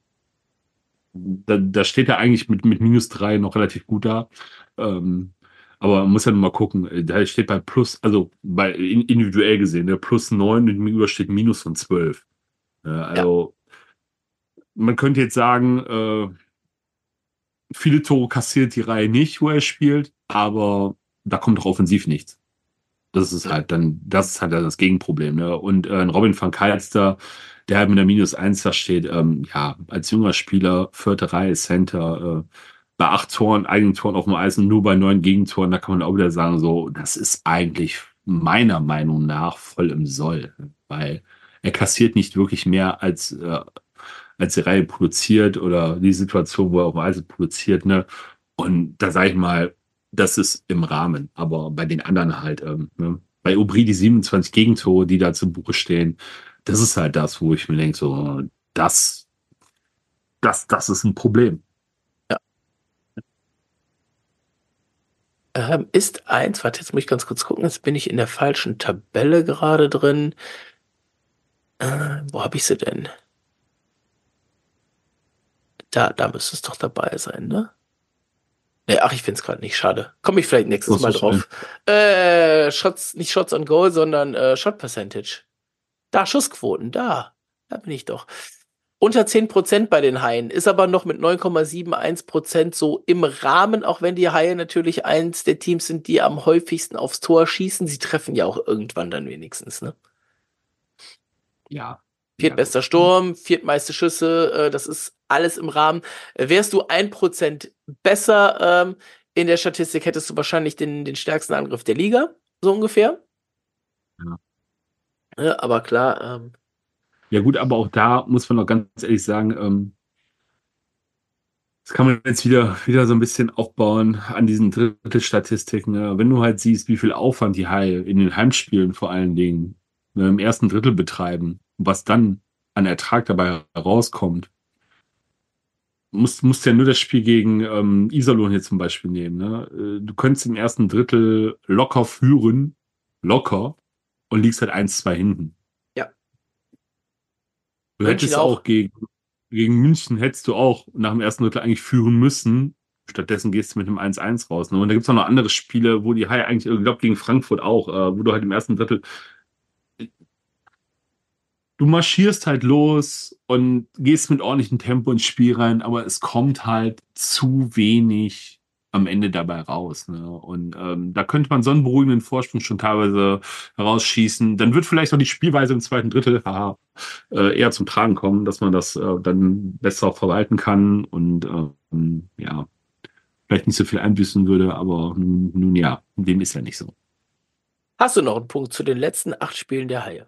da, da steht er eigentlich mit, mit minus drei noch relativ gut da. Ähm, aber man muss ja mal gucken, da steht bei plus, also bei individuell gesehen, der plus neun und gegenüber steht minus von zwölf. Äh, also ja. man könnte jetzt sagen, äh, viele Tore kassiert die Reihe nicht, wo er spielt, aber da kommt doch offensiv nichts. Das ist halt dann, das ist halt das Gegenproblem. Ne? Und äh, Robin van Kalster, der halt mit der Minus 1 da steht, ähm, ja, als junger Spieler, vierte Reihe, Center, äh, bei acht Toren, eigenen Toren auf dem Eis und nur bei neun Gegentoren, da kann man auch wieder sagen, so, das ist eigentlich meiner Meinung nach voll im Soll, weil er kassiert nicht wirklich mehr als äh, als die Reihe produziert oder die Situation, wo er auf Weise produziert, ne? Und da sage ich mal, das ist im Rahmen, aber bei den anderen halt, ähm, ne? bei Aubry die 27 Gegentore, die da zu Buche stehen, das ist halt das, wo ich mir denke, so, das, das, das ist ein Problem. Ja. Ähm, ist eins, warte, jetzt muss ich ganz kurz gucken, jetzt bin ich in der falschen Tabelle gerade drin. Äh, wo habe ich sie denn? Da, da müsste es doch dabei sein, ne? Nee, ach, ich finde es gerade nicht schade. Komme ich vielleicht nächstes Mal drauf. Äh, Shots, nicht Shots on Goal, sondern äh, Shot Percentage. Da, Schussquoten, da. Da bin ich doch. Unter 10% bei den Haien, ist aber noch mit 9,71% so im Rahmen, auch wenn die Haie natürlich eins der Teams sind, die am häufigsten aufs Tor schießen. Sie treffen ja auch irgendwann dann wenigstens, ne? Ja, Viertbester Sturm, viertmeiste Schüsse, äh, das ist alles im Rahmen. Wärst du ein Prozent besser ähm, in der Statistik, hättest du wahrscheinlich den, den stärksten Angriff der Liga, so ungefähr. Ja. ja aber klar. Ähm, ja gut, aber auch da muss man noch ganz ehrlich sagen, ähm, das kann man jetzt wieder, wieder so ein bisschen aufbauen an diesen Drittelstatistiken. Ne? Wenn du halt siehst, wie viel Aufwand die Haie in den Heimspielen vor allen Dingen ne, im ersten Drittel betreiben, was dann an Ertrag dabei herauskommt, musst, musst ja nur das Spiel gegen ähm, Iserlohn hier zum Beispiel nehmen. Ne? Äh, du könntest im ersten Drittel locker führen, locker, und liegst halt 1-2 hinten. Ja. Du München hättest auch, auch gegen, gegen München hättest du auch nach dem ersten Drittel eigentlich führen müssen. Stattdessen gehst du mit einem 1-1 raus. Ne? Und da gibt es auch noch andere Spiele, wo die Haie eigentlich, ich glaube gegen Frankfurt auch, äh, wo du halt im ersten Drittel du marschierst halt los und gehst mit ordentlichem Tempo ins Spiel rein, aber es kommt halt zu wenig am Ende dabei raus. Ne? Und ähm, da könnte man so einen beruhigenden Vorsprung schon teilweise herausschießen. Dann wird vielleicht auch die Spielweise im zweiten Drittel haha, äh, eher zum Tragen kommen, dass man das äh, dann besser verwalten kann und ähm, ja, vielleicht nicht so viel einbüßen würde, aber nun, nun ja, dem ist ja nicht so. Hast du noch einen Punkt zu den letzten acht Spielen der Haie?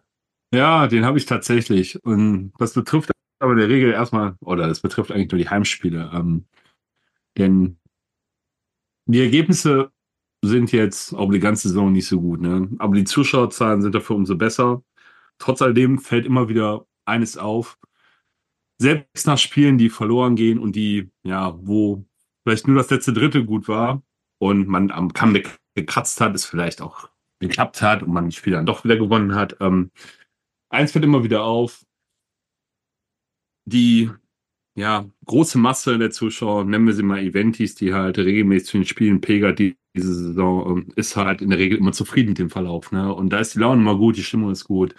Ja, den habe ich tatsächlich. Und das betrifft aber in der Regel erstmal, oder das betrifft eigentlich nur die Heimspiele. Ähm, denn die Ergebnisse sind jetzt auch die ganze Saison nicht so gut, ne? Aber die Zuschauerzahlen sind dafür umso besser. Trotz alledem fällt immer wieder eines auf. Selbst nach Spielen, die verloren gehen und die, ja, wo vielleicht nur das letzte Drittel gut war und man am Kamm gekratzt hat, es vielleicht auch geklappt hat und man die Spiele dann doch wieder gewonnen hat. Ähm, eins fällt immer wieder auf. Die ja, große Masse der Zuschauer, nennen wir sie mal Eventis, die halt regelmäßig zu den Spielen pegert, die, diese Saison, ähm, ist halt in der Regel immer zufrieden mit dem Verlauf. Ne? Und da ist die Laune immer gut, die Stimmung ist gut.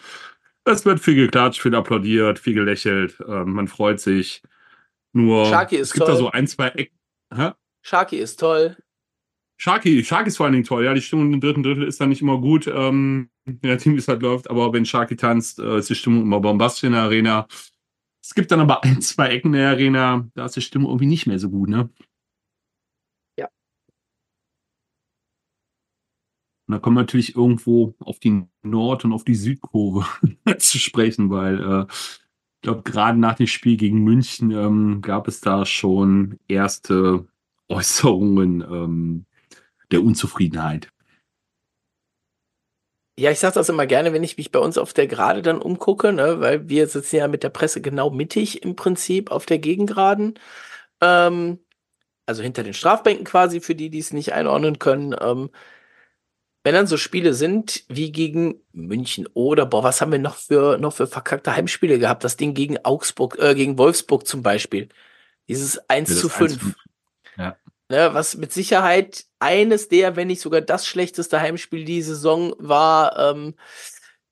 Es wird viel geklatscht, viel applaudiert, viel gelächelt, äh, man freut sich. Nur Sharky ist es gibt toll. da so ein, zwei Ecken. Sharky ist toll. Sharky, Sharky ist vor allen Dingen toll. Ja, die Stimmung im dritten Drittel ist dann nicht immer gut, ähm, wenn der Team es halt läuft, aber wenn Sharky tanzt, äh, ist die Stimmung immer bombastisch in der Arena. Es gibt dann aber ein, zwei Ecken der Arena, da ist die Stimmung irgendwie nicht mehr so gut, ne? Ja. Und da kommen wir natürlich irgendwo auf die Nord- und auf die Südkurve zu sprechen, weil äh, ich glaube, gerade nach dem Spiel gegen München ähm, gab es da schon erste Äußerungen ähm, der Unzufriedenheit. Ja, ich sage das immer gerne, wenn ich mich bei uns auf der Gerade dann umgucke, ne, weil wir sitzen ja mit der Presse genau mittig im Prinzip auf der Gegengraden. Ähm, also hinter den Strafbänken quasi, für die, die es nicht einordnen können. Ähm, wenn dann so Spiele sind wie gegen München oder, boah, was haben wir noch für, noch für verkackte Heimspiele gehabt? Das Ding gegen Augsburg, äh, gegen Wolfsburg zum Beispiel. Dieses 1 Ja, zu das 1 5. Ja. Ne, was mit Sicherheit eines der, wenn nicht sogar das schlechteste Heimspiel die Saison war, ähm,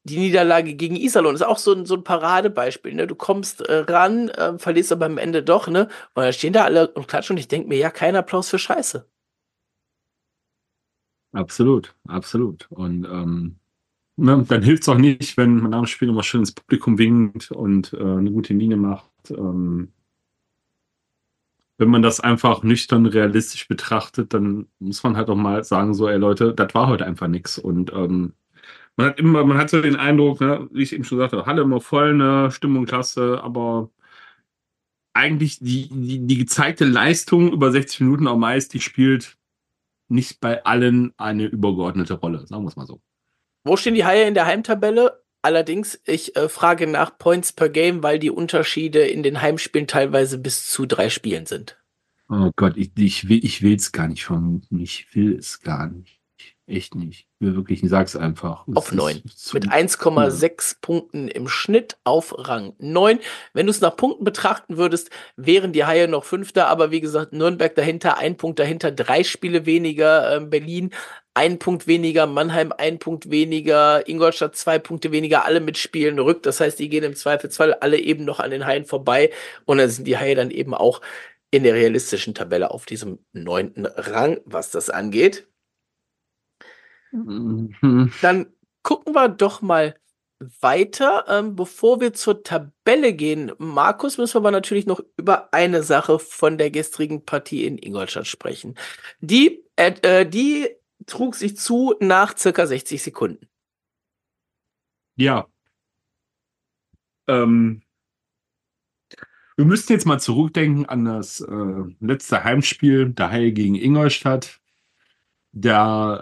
die Niederlage gegen Iserlohn. ist auch so ein, so ein Paradebeispiel. Ne? Du kommst äh, ran, ähm, verlierst aber am Ende doch, ne? Und dann stehen da alle und klatschen und ich denke mir, ja, kein Applaus für Scheiße. Absolut, absolut. Und ähm, ne, dann hilft es auch nicht, wenn man nach dem Spiel nochmal schön ins Publikum winkt und äh, eine gute Miene macht. Ähm, wenn man das einfach nüchtern realistisch betrachtet, dann muss man halt auch mal sagen, so, ey Leute, das war heute einfach nichts. Und ähm, man hat immer, man hatte den Eindruck, ne, wie ich eben schon sagte, Halle immer voll, ne, Stimmung klasse, aber eigentlich die, die, die gezeigte Leistung über 60 Minuten auch meist, die spielt nicht bei allen eine übergeordnete Rolle, sagen wir es mal so. Wo stehen die Haie in der Heimtabelle? Allerdings, ich äh, frage nach Points per Game, weil die Unterschiede in den Heimspielen teilweise bis zu drei Spielen sind. Oh Gott, ich, ich will es gar nicht vermuten. Ich will es gar nicht. Echt nicht. Ich will wirklich, ich sag's einfach. Es Auf neun. Mit 1,6 Punkten im Schnitt auf Rang 9. Wenn du es nach Punkten betrachten würdest, wären die Haie noch Fünfter, aber wie gesagt, Nürnberg dahinter, ein Punkt dahinter, drei Spiele weniger, ähm, Berlin ein Punkt weniger, Mannheim ein Punkt weniger, Ingolstadt zwei Punkte weniger, alle mit Spielen rückt. Das heißt, die gehen im Zweifelsfall alle eben noch an den Haien vorbei und dann sind die Haie dann eben auch in der realistischen Tabelle auf diesem neunten Rang, was das angeht. Mhm. Dann gucken wir doch mal weiter. Ähm, bevor wir zur Tabelle gehen, Markus, müssen wir aber natürlich noch über eine Sache von der gestrigen Partie in Ingolstadt sprechen. Die, äh, äh, die trug sich zu nach circa 60 Sekunden. Ja. Ähm, wir müssten jetzt mal zurückdenken an das äh, letzte Heimspiel der Haie gegen Ingolstadt. Da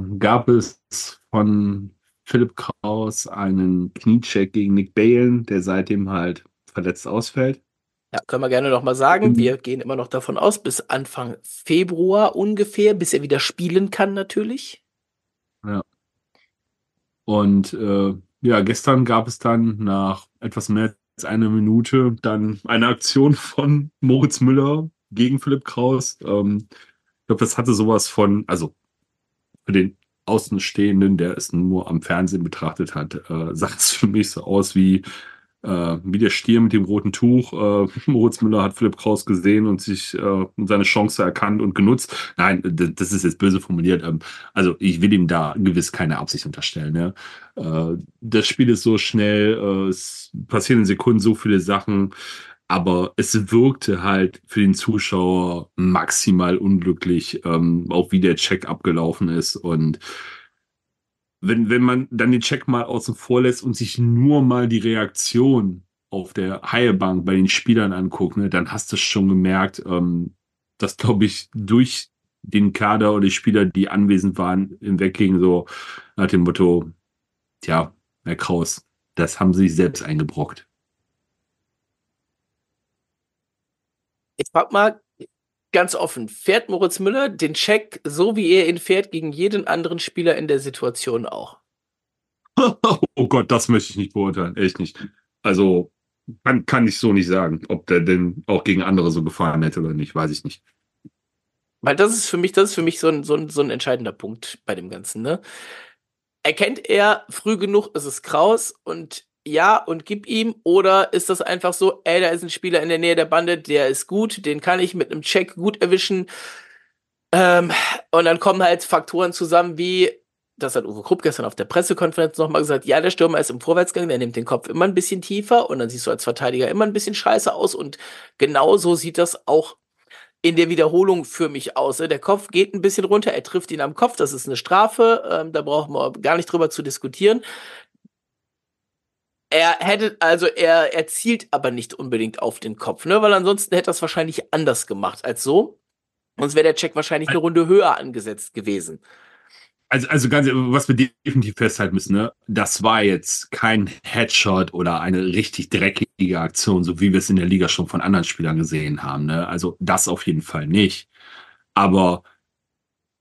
äh, gab es von Philipp Kraus einen Kniecheck gegen Nick Balen, der seitdem halt verletzt ausfällt. Ja, können wir gerne noch mal sagen. Mhm. Wir gehen immer noch davon aus, bis Anfang Februar ungefähr, bis er wieder spielen kann natürlich. Und äh, ja, gestern gab es dann nach etwas mehr als einer Minute dann eine Aktion von Moritz Müller gegen Philipp Kraus. Ähm, glaube, das hatte sowas von, also für den Außenstehenden, der es nur am Fernsehen betrachtet hat, äh, sah es für mich so aus wie äh, wie der Stier mit dem roten Tuch. Äh, Moritz Müller hat Philipp Kraus gesehen und sich äh, seine Chance erkannt und genutzt. Nein, das ist jetzt böse formuliert. Ähm, also ich will ihm da gewiss keine Absicht unterstellen. Ja. Äh, das Spiel ist so schnell, äh, es passieren in Sekunden so viele Sachen, aber es wirkte halt für den Zuschauer maximal unglücklich, ähm, auch wie der Check abgelaufen ist und wenn, wenn man dann den Check mal außen vor lässt und sich nur mal die Reaktion auf der Haiebank bei den Spielern anguckt, ne, dann hast du schon gemerkt, ähm, dass, glaube ich, durch den Kader oder die Spieler, die anwesend waren, hinweggingen, so nach dem Motto, tja, Herr Kraus, das haben sie sich selbst eingebrockt. Ich frag mal, ganz offen, fährt Moritz Müller den Check so, wie er ihn fährt, gegen jeden anderen Spieler in der Situation auch? oh Gott, das möchte ich nicht beurteilen, echt nicht. Also kann, kann ich so nicht sagen, ob der denn auch gegen andere so gefahren hätte oder nicht, weiß ich nicht. Weil das ist für mich, das ist für mich so ein, so ein, so ein entscheidender Punkt bei dem Ganzen, ne? Erkennt er früh genug, ist es Kraus und ja und gib ihm? Oder ist das einfach so, ey, da ist ein Spieler in der Nähe der Bande, der ist gut, den kann ich mit einem Check gut erwischen. Ähm, und dann kommen halt Faktoren zusammen wie, das hat Uwe Krupp gestern auf der Pressekonferenz nochmal gesagt, ja, der Stürmer ist im Vorwärtsgang, der nimmt den Kopf immer ein bisschen tiefer und dann siehst du als Verteidiger immer ein bisschen scheiße aus und genau so sieht das auch in der Wiederholung für mich aus. Der Kopf geht ein bisschen runter, er trifft ihn am Kopf, das ist eine Strafe, ähm, da brauchen wir gar nicht drüber zu diskutieren. Er hätte, also er, er zielt aber nicht unbedingt auf den Kopf, ne? Weil ansonsten hätte er es wahrscheinlich anders gemacht als so. Sonst wäre der Check wahrscheinlich eine Runde höher angesetzt gewesen. Also, also ganz, was wir definitiv festhalten müssen, ne? Das war jetzt kein Headshot oder eine richtig dreckige Aktion, so wie wir es in der Liga schon von anderen Spielern gesehen haben, ne? Also, das auf jeden Fall nicht. Aber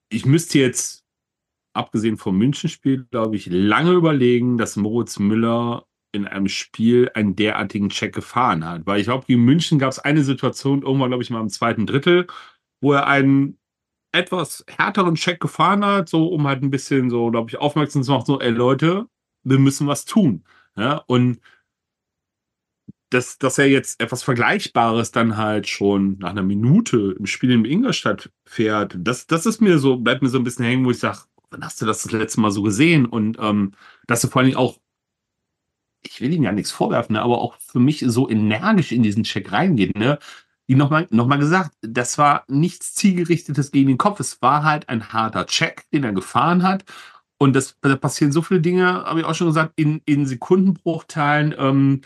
ich müsste jetzt, abgesehen vom Münchenspiel, glaube ich, lange überlegen, dass Moritz Müller in einem Spiel einen derartigen Check gefahren hat. Weil ich glaube, in München gab es eine Situation, irgendwann, glaube ich, mal im zweiten Drittel, wo er einen etwas härteren Check gefahren hat, so um halt ein bisschen so, glaube ich, aufmerksam zu machen, so, ey Leute, wir müssen was tun. Ja, und dass, dass er jetzt etwas Vergleichbares dann halt schon nach einer Minute im Spiel in Ingolstadt fährt, das, das ist mir so, bleibt mir so ein bisschen hängen, wo ich sage, wann hast du das das letzte Mal so gesehen? Und ähm, dass du vor Dingen auch ich will ihm ja nichts vorwerfen, ne, aber auch für mich so energisch in diesen Check reingeht, ne? Wie nochmal noch mal gesagt, das war nichts zielgerichtetes gegen den Kopf. Es war halt ein harter Check, den er gefahren hat. Und das, da passieren so viele Dinge, habe ich auch schon gesagt, in, in Sekundenbruchteilen. Ähm,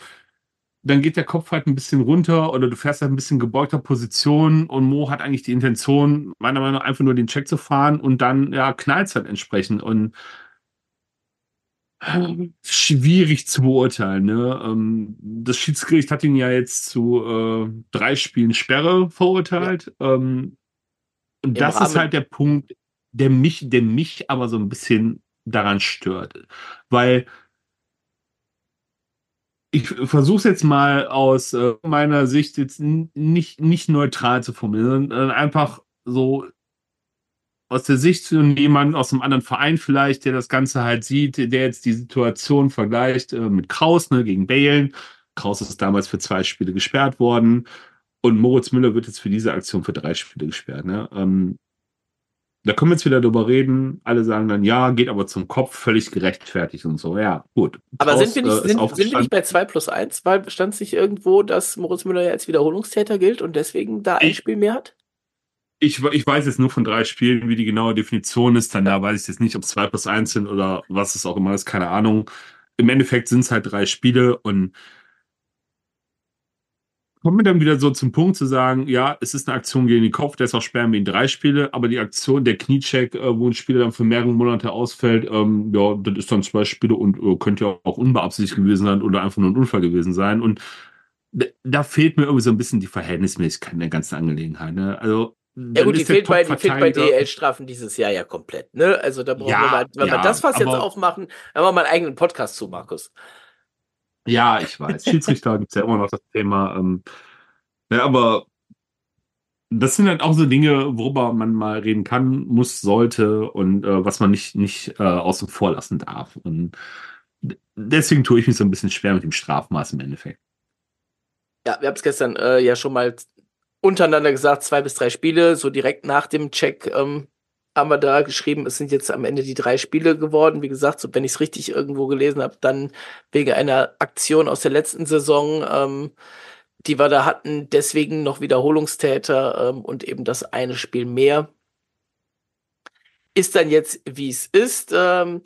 dann geht der Kopf halt ein bisschen runter oder du fährst halt ein bisschen gebeugter Position und Mo hat eigentlich die Intention, meiner Meinung nach einfach nur den Check zu fahren und dann ja knallt es halt entsprechend. Und schwierig zu beurteilen. Ne? Ähm, das Schiedsgericht hat ihn ja jetzt zu äh, drei Spielen Sperre verurteilt. Ja. Ähm, und Im das Rahmen ist halt der Punkt, der mich, der mich aber so ein bisschen daran stört. Weil ich versuche es jetzt mal aus äh, meiner Sicht jetzt nicht, nicht neutral zu formulieren, sondern einfach so aus der Sicht von jemand aus einem anderen Verein vielleicht, der das Ganze halt sieht, der jetzt die Situation vergleicht äh, mit Kraus ne, gegen Balen. Kraus ist damals für zwei Spiele gesperrt worden und Moritz Müller wird jetzt für diese Aktion für drei Spiele gesperrt. Ne? Ähm, da können wir jetzt wieder drüber reden. Alle sagen dann, ja, geht aber zum Kopf, völlig gerechtfertigt und so. Ja, gut. Aber Kraus, sind, wir nicht, äh, sind, sind wir nicht bei 2 plus 1? Weil stand sich irgendwo, dass Moritz Müller ja als Wiederholungstäter gilt und deswegen da ein ich, Spiel mehr hat? Ich, ich weiß jetzt nur von drei Spielen, wie die genaue Definition ist. Dann da weiß ich jetzt nicht, ob es zwei plus eins sind oder was es auch immer ist, keine Ahnung. Im Endeffekt sind es halt drei Spiele und kommen wir dann wieder so zum Punkt zu sagen, ja, es ist eine Aktion gegen den Kopf, deshalb sperren wir ihn drei Spiele, aber die Aktion, der Kniecheck, äh, wo ein Spieler dann für mehrere Monate ausfällt, ähm, ja, das ist dann zwei Spiele und äh, könnte ja auch unbeabsichtigt gewesen sein oder einfach nur ein Unfall gewesen sein. Und da fehlt mir irgendwie so ein bisschen die Verhältnismäßigkeit in der ganzen Angelegenheit. Ne? Also ja gut, die fehlt, bei, die fehlt bei DL-Strafen dieses Jahr ja komplett. Ne? Also da brauchen ja, wir mal, wenn ja, wir das fast jetzt aufmachen, dann haben wir mal einen eigenen Podcast zu, Markus. Ja, ich weiß. Schiedsrichter gibt es ja immer noch das Thema. Ähm, ja, aber das sind halt auch so Dinge, worüber man mal reden kann, muss, sollte und äh, was man nicht, nicht äh, außen vor lassen darf. Und deswegen tue ich mich so ein bisschen schwer mit dem Strafmaß im Endeffekt. Ja, wir haben es gestern äh, ja schon mal untereinander gesagt, zwei bis drei Spiele, so direkt nach dem Check ähm, haben wir da geschrieben, es sind jetzt am Ende die drei Spiele geworden. Wie gesagt, so, wenn ich es richtig irgendwo gelesen habe, dann wegen einer Aktion aus der letzten Saison, ähm, die wir da hatten, deswegen noch Wiederholungstäter ähm, und eben das eine Spiel mehr. Ist dann jetzt, wie es ist. Ähm,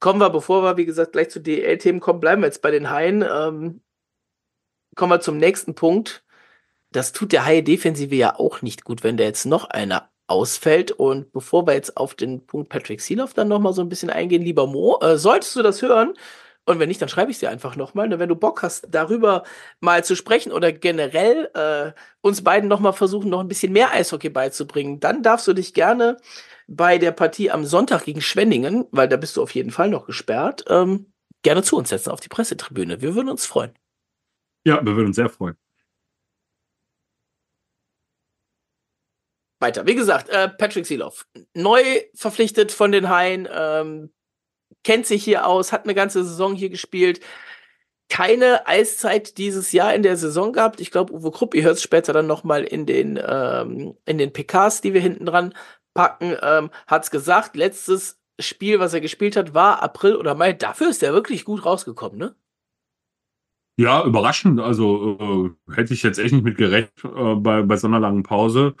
kommen wir, bevor wir, wie gesagt, gleich zu DL-Themen kommen, bleiben wir jetzt bei den Haien. Ähm, kommen wir zum nächsten Punkt. Das tut der Haie-Defensive ja auch nicht gut, wenn da jetzt noch einer ausfällt. Und bevor wir jetzt auf den Punkt Patrick Seeloff dann nochmal so ein bisschen eingehen, lieber Mo, äh, solltest du das hören, und wenn nicht, dann schreibe ich dir einfach nochmal. Ne? Wenn du Bock hast, darüber mal zu sprechen oder generell äh, uns beiden nochmal versuchen, noch ein bisschen mehr Eishockey beizubringen, dann darfst du dich gerne bei der Partie am Sonntag gegen Schwenningen, weil da bist du auf jeden Fall noch gesperrt, ähm, gerne zu uns setzen auf die Pressetribüne. Wir würden uns freuen. Ja, wir würden uns sehr freuen. Weiter. Wie gesagt, äh, Patrick Seeloff, neu verpflichtet von den Haien, ähm, kennt sich hier aus, hat eine ganze Saison hier gespielt. Keine Eiszeit dieses Jahr in der Saison gehabt. Ich glaube, Uwe Krupp, ihr hört es später dann nochmal in den, ähm, in den PKs, die wir hinten dran packen, ähm, hat es gesagt, letztes Spiel, was er gespielt hat, war April oder Mai. Dafür ist er wirklich gut rausgekommen, ne? Ja, überraschend. Also äh, hätte ich jetzt echt nicht mit gerechnet äh, bei, bei so einer langen Pause.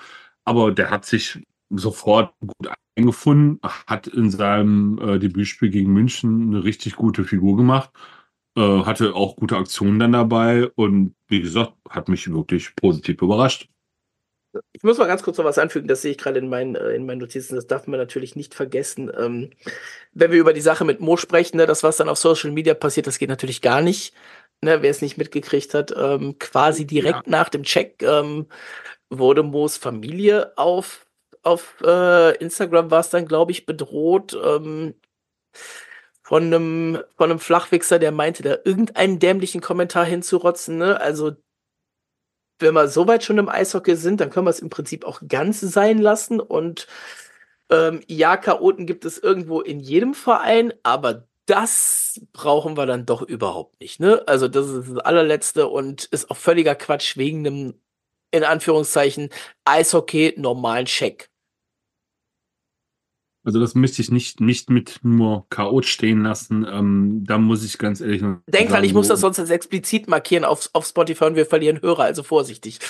Aber der hat sich sofort gut eingefunden, hat in seinem äh, Debütspiel gegen München eine richtig gute Figur gemacht, äh, hatte auch gute Aktionen dann dabei und wie gesagt, hat mich wirklich positiv überrascht. Ich muss mal ganz kurz noch was anfügen, das sehe ich gerade in meinen, äh, in meinen Notizen, das darf man natürlich nicht vergessen. Ähm, wenn wir über die Sache mit Mo sprechen, ne, das, was dann auf Social Media passiert, das geht natürlich gar nicht. Ne, wer es nicht mitgekriegt hat, ähm, quasi direkt ja. nach dem Check ähm, wurde Familie auf, auf äh, Instagram war es dann, glaube ich, bedroht ähm, von einem von einem Flachwichser, der meinte, da irgendeinen dämlichen Kommentar hinzurotzen. Ne? Also wenn wir so weit schon im Eishockey sind, dann können wir es im Prinzip auch ganz sein lassen. Und ähm, ja, Chaoten gibt es irgendwo in jedem Verein, aber das brauchen wir dann doch überhaupt nicht. Ne? Also das ist das allerletzte und ist auch völliger Quatsch wegen einem in Anführungszeichen, Eishockey normalen Check. Also das müsste ich nicht, nicht mit nur Chaot stehen lassen. Ähm, da muss ich ganz ehrlich sagen. Denk dran, ich muss das sonst explizit markieren auf, auf Spotify und wir verlieren Hörer, also vorsichtig.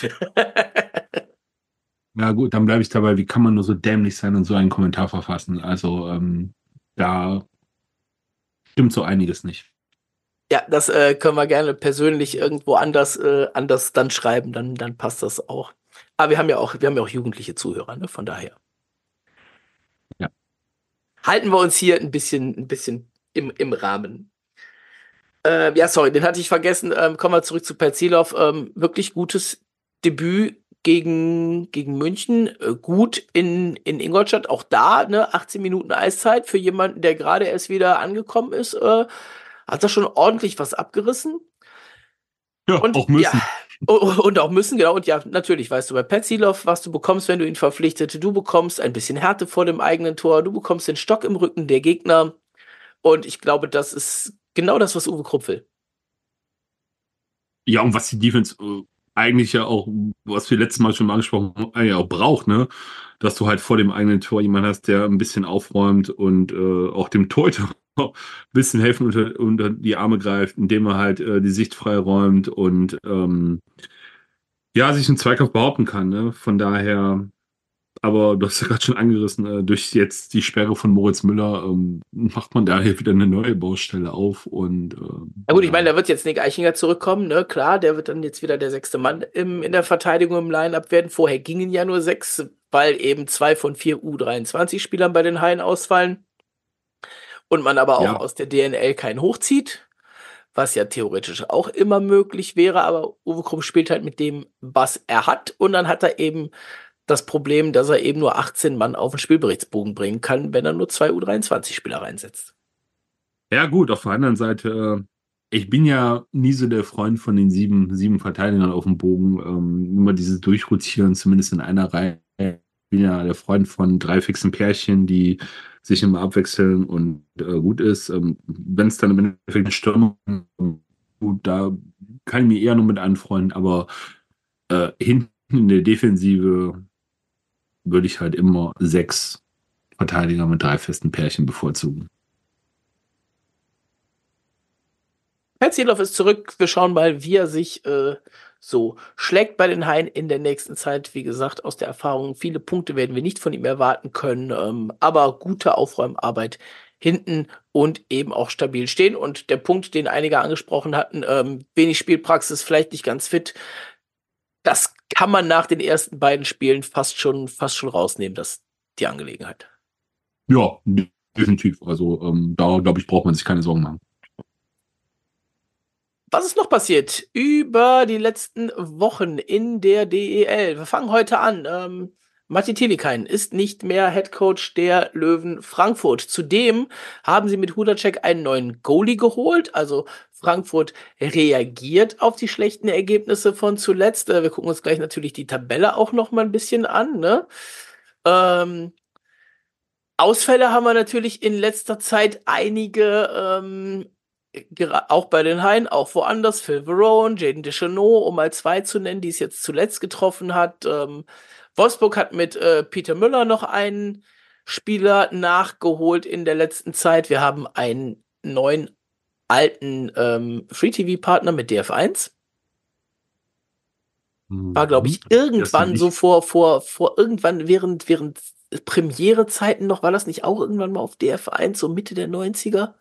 ja gut, dann bleibe ich dabei, wie kann man nur so dämlich sein und so einen Kommentar verfassen? Also ähm, da stimmt so einiges nicht. Ja, das äh, können wir gerne persönlich irgendwo anders, äh, anders dann schreiben, dann, dann passt das auch. Aber wir haben ja auch, wir haben ja auch jugendliche Zuhörer, ne? Von daher. Ja. Halten wir uns hier ein bisschen, ein bisschen im, im Rahmen. Äh, ja, sorry, den hatte ich vergessen. Ähm, kommen wir zurück zu Perzilov. Ähm, wirklich gutes Debüt gegen, gegen München. Äh, gut in, in Ingolstadt. Auch da, ne, 18 Minuten Eiszeit für jemanden, der gerade erst wieder angekommen ist. Äh, hat er schon ordentlich was abgerissen. Ja, und, auch müssen. Ja, und auch müssen, genau. Und ja, natürlich, weißt du, bei Petsilov, was du bekommst, wenn du ihn verpflichtet, du bekommst ein bisschen Härte vor dem eigenen Tor, du bekommst den Stock im Rücken der Gegner. Und ich glaube, das ist genau das, was Uwe Krupp will. Ja, und was die Defense äh, eigentlich ja auch, was wir letztes Mal schon mal angesprochen haben, äh, ja auch braucht, ne? Dass du halt vor dem eigenen Tor jemanden hast, der ein bisschen aufräumt und äh, auch dem Torhüter ein bisschen helfen unter, unter die Arme greift, indem er halt äh, die Sicht freiräumt und ähm, ja, sich im Zweikampf behaupten kann. Ne? Von daher, aber du hast ja gerade schon angerissen, äh, durch jetzt die Sperre von Moritz Müller ähm, macht man daher wieder eine neue Baustelle auf und äh, Na gut, ja. ich meine, da wird jetzt Nick Eichinger zurückkommen, ne? Klar, der wird dann jetzt wieder der sechste Mann im, in der Verteidigung im Line-Up werden. Vorher gingen ja nur sechs, weil eben zwei von vier U23-Spielern bei den Haien ausfallen und man aber auch ja. aus der DNL keinen hochzieht, was ja theoretisch auch immer möglich wäre, aber Uwe Krupp spielt halt mit dem, was er hat und dann hat er eben das Problem, dass er eben nur 18 Mann auf den Spielberichtsbogen bringen kann, wenn er nur zwei U23-Spieler reinsetzt. Ja, gut, auf der anderen Seite, äh, ich bin ja nie so der Freund von den sieben, sieben Verteidigern auf dem Bogen. Ähm, immer dieses Durchrotieren, zumindest in einer Reihe, bin ja der Freund von drei fixen Pärchen, die sich immer abwechseln und äh, gut ist. Ähm, Wenn es dann im Endeffekt eine Stürmer, gut, da kann ich mich eher nur mit anfreunden, aber äh, hinten in der Defensive würde ich halt immer sechs Verteidiger mit drei festen Pärchen bevorzugen. Herr Zielhoff ist zurück. Wir schauen mal, wie er sich äh, so schlägt bei den Haien in der nächsten Zeit. Wie gesagt, aus der Erfahrung, viele Punkte werden wir nicht von ihm erwarten können, ähm, aber gute Aufräumarbeit hinten und eben auch stabil stehen. Und der Punkt, den einige angesprochen hatten, ähm, wenig Spielpraxis, vielleicht nicht ganz fit, das kann man nach den ersten beiden Spielen fast schon, fast schon rausnehmen, das die Angelegenheit. Ja, definitiv. Also ähm, da, glaube ich, braucht man sich keine Sorgen machen. Was ist noch passiert über die letzten Wochen in der DEL? Wir fangen heute an. Ähm, Matti Tilikain ist nicht mehr Head Coach der Löwen Frankfurt. Zudem haben sie mit Hudacek einen neuen Goalie geholt. Also Frankfurt reagiert auf die schlechten Ergebnisse von zuletzt. Äh, wir gucken uns gleich natürlich die Tabelle auch noch mal ein bisschen an. Ne? Ähm, Ausfälle haben wir natürlich in letzter Zeit einige ähm, auch bei den Haien, auch woanders, Phil Verone, Jaden Deschanot, um mal zwei zu nennen, die es jetzt zuletzt getroffen hat. Ähm, Wolfsburg hat mit äh, Peter Müller noch einen Spieler nachgeholt in der letzten Zeit. Wir haben einen neuen alten ähm, Free-TV-Partner mit DF1. War, glaube ich, mhm. irgendwann so vor, vor, vor irgendwann während, während Premiere-Zeiten noch, war das nicht auch irgendwann mal auf DF1, so Mitte der 90er?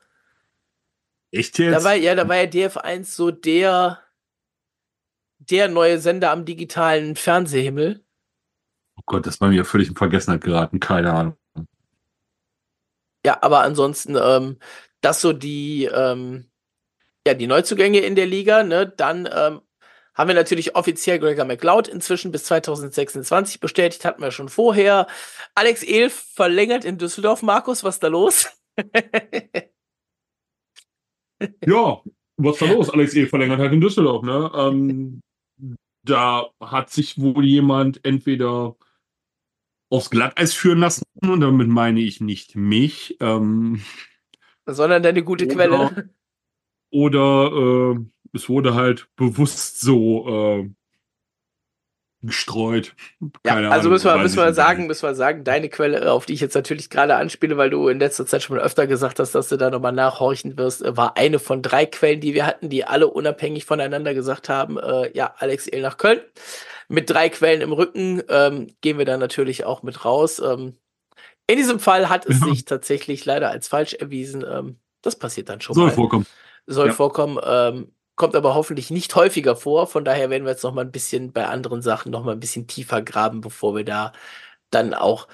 Echt jetzt? Da war, ja, da war ja DF1 so der, der neue Sender am digitalen Fernsehhimmel. Oh Gott, das war mir völlig in Vergessenheit geraten, keine Ahnung. Ja, aber ansonsten, ähm, das so die, ähm, ja, die Neuzugänge in der Liga, ne, dann ähm, haben wir natürlich offiziell Gregor McLeod inzwischen bis 2026 bestätigt, hatten wir schon vorher. Alex Elf verlängert in Düsseldorf. Markus, was ist da los? ja, was da los? Alex E. verlängert halt in Düsseldorf, ne? Ähm, da hat sich wohl jemand entweder aufs Glatteis führen lassen, und damit meine ich nicht mich, ähm, sondern deine gute oder, Quelle. Oder äh, es wurde halt bewusst so äh, gestreut. Keine ja, also Ahnung, müssen wir, müssen wir sagen, müssen wir sagen, deine Quelle, auf die ich jetzt natürlich gerade anspiele, weil du in letzter Zeit schon mal öfter gesagt hast, dass du da nochmal nachhorchen wirst, äh, war eine von drei Quellen, die wir hatten, die alle unabhängig voneinander gesagt haben, äh, ja, Alex El nach Köln. Mit drei Quellen im Rücken ähm, gehen wir dann natürlich auch mit raus. Ähm, in diesem Fall hat es ja. sich tatsächlich leider als falsch erwiesen. Ähm, das passiert dann schon Soll mal. vorkommen. Soll ja. vorkommen. Ähm, kommt aber hoffentlich nicht häufiger vor. Von daher werden wir jetzt noch mal ein bisschen bei anderen Sachen noch mal ein bisschen tiefer graben, bevor wir da dann auch